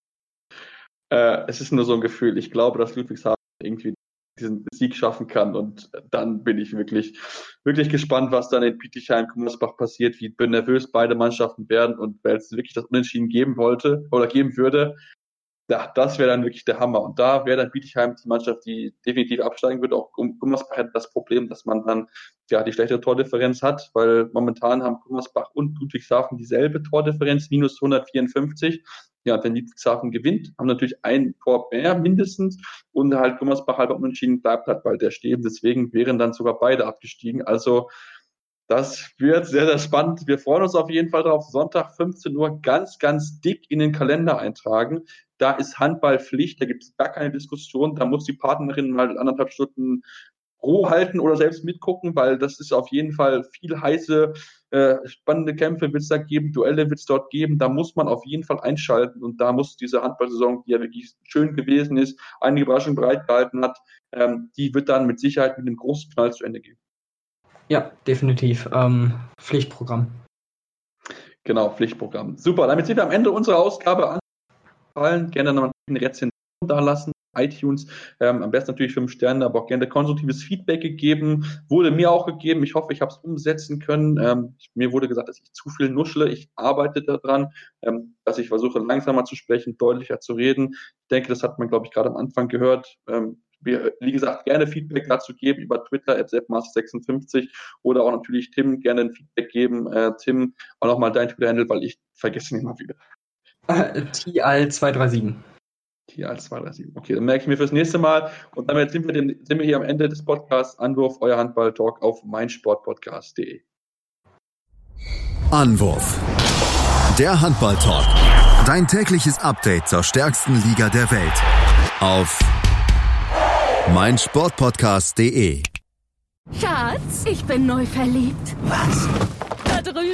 äh, es ist nur so ein Gefühl. Ich glaube, dass Ludwigshafen irgendwie diesen Sieg schaffen kann. Und dann bin ich wirklich, wirklich gespannt, was dann in Bietigheim, Kummersbach passiert, wie nervös beide Mannschaften werden und wer es wirklich das Unentschieden geben wollte oder geben würde. Ja, das wäre dann wirklich der Hammer. Und da wäre dann Bietigheim die Mannschaft, die definitiv absteigen wird. Auch Gummersbach hat das Problem, dass man dann ja die schlechte Tordifferenz hat, weil momentan haben Gummersbach und Ludwigshafen dieselbe Tordifferenz, minus 154 ja, wenn Ludwigshafen gewinnt, haben natürlich ein Tor mehr mindestens und halt Gummersbach halber unentschieden bleibt halt bald der Stehen. Deswegen wären dann sogar beide abgestiegen. Also das wird sehr, sehr spannend. Wir freuen uns auf jeden Fall darauf. Sonntag 15 Uhr ganz, ganz dick in den Kalender eintragen. Da ist Handball Pflicht, da gibt es gar keine Diskussion. Da muss die Partnerin mal anderthalb Stunden roh halten oder selbst mitgucken, weil das ist auf jeden Fall viel heiße, äh, spannende Kämpfe wird es da geben, Duelle wird es dort geben. Da muss man auf jeden Fall einschalten und da muss diese Handballsaison, die ja wirklich schön gewesen ist, einige Überraschungen bereitgehalten hat, ähm, die wird dann mit Sicherheit mit einem großen Knall zu Ende gehen. Ja, definitiv. Ähm, Pflichtprogramm. Genau, Pflichtprogramm. Super, damit sind wir am Ende unserer Ausgabe anfallen. Gerne noch eine Rezension da lassen iTunes. Ähm, am besten natürlich fünf Sterne, aber auch gerne konstruktives Feedback gegeben. Wurde mir auch gegeben. Ich hoffe, ich habe es umsetzen können. Ähm, mir wurde gesagt, dass ich zu viel nuschle. Ich arbeite daran, ähm, dass ich versuche, langsamer zu sprechen, deutlicher zu reden. Ich denke, das hat man, glaube ich, gerade am Anfang gehört. Ähm, wir, wie gesagt, gerne Feedback dazu geben über Twitter at 56 oder auch natürlich Tim gerne ein Feedback geben. Äh, Tim, auch nochmal dein Twitter-Handle, weil ich vergesse ihn immer wieder. Äh, TIAL237. TIAL237. Okay, dann merke ich mir fürs nächste Mal. Und damit sind wir, den, sind wir hier am Ende des Podcasts. Anwurf, euer Handball-Talk auf meinsportpodcast.de. Anwurf. Der Handball-Talk. Dein tägliches Update zur stärksten Liga der Welt. Auf meinsportpodcast.de. Schatz, ich bin neu verliebt. Was?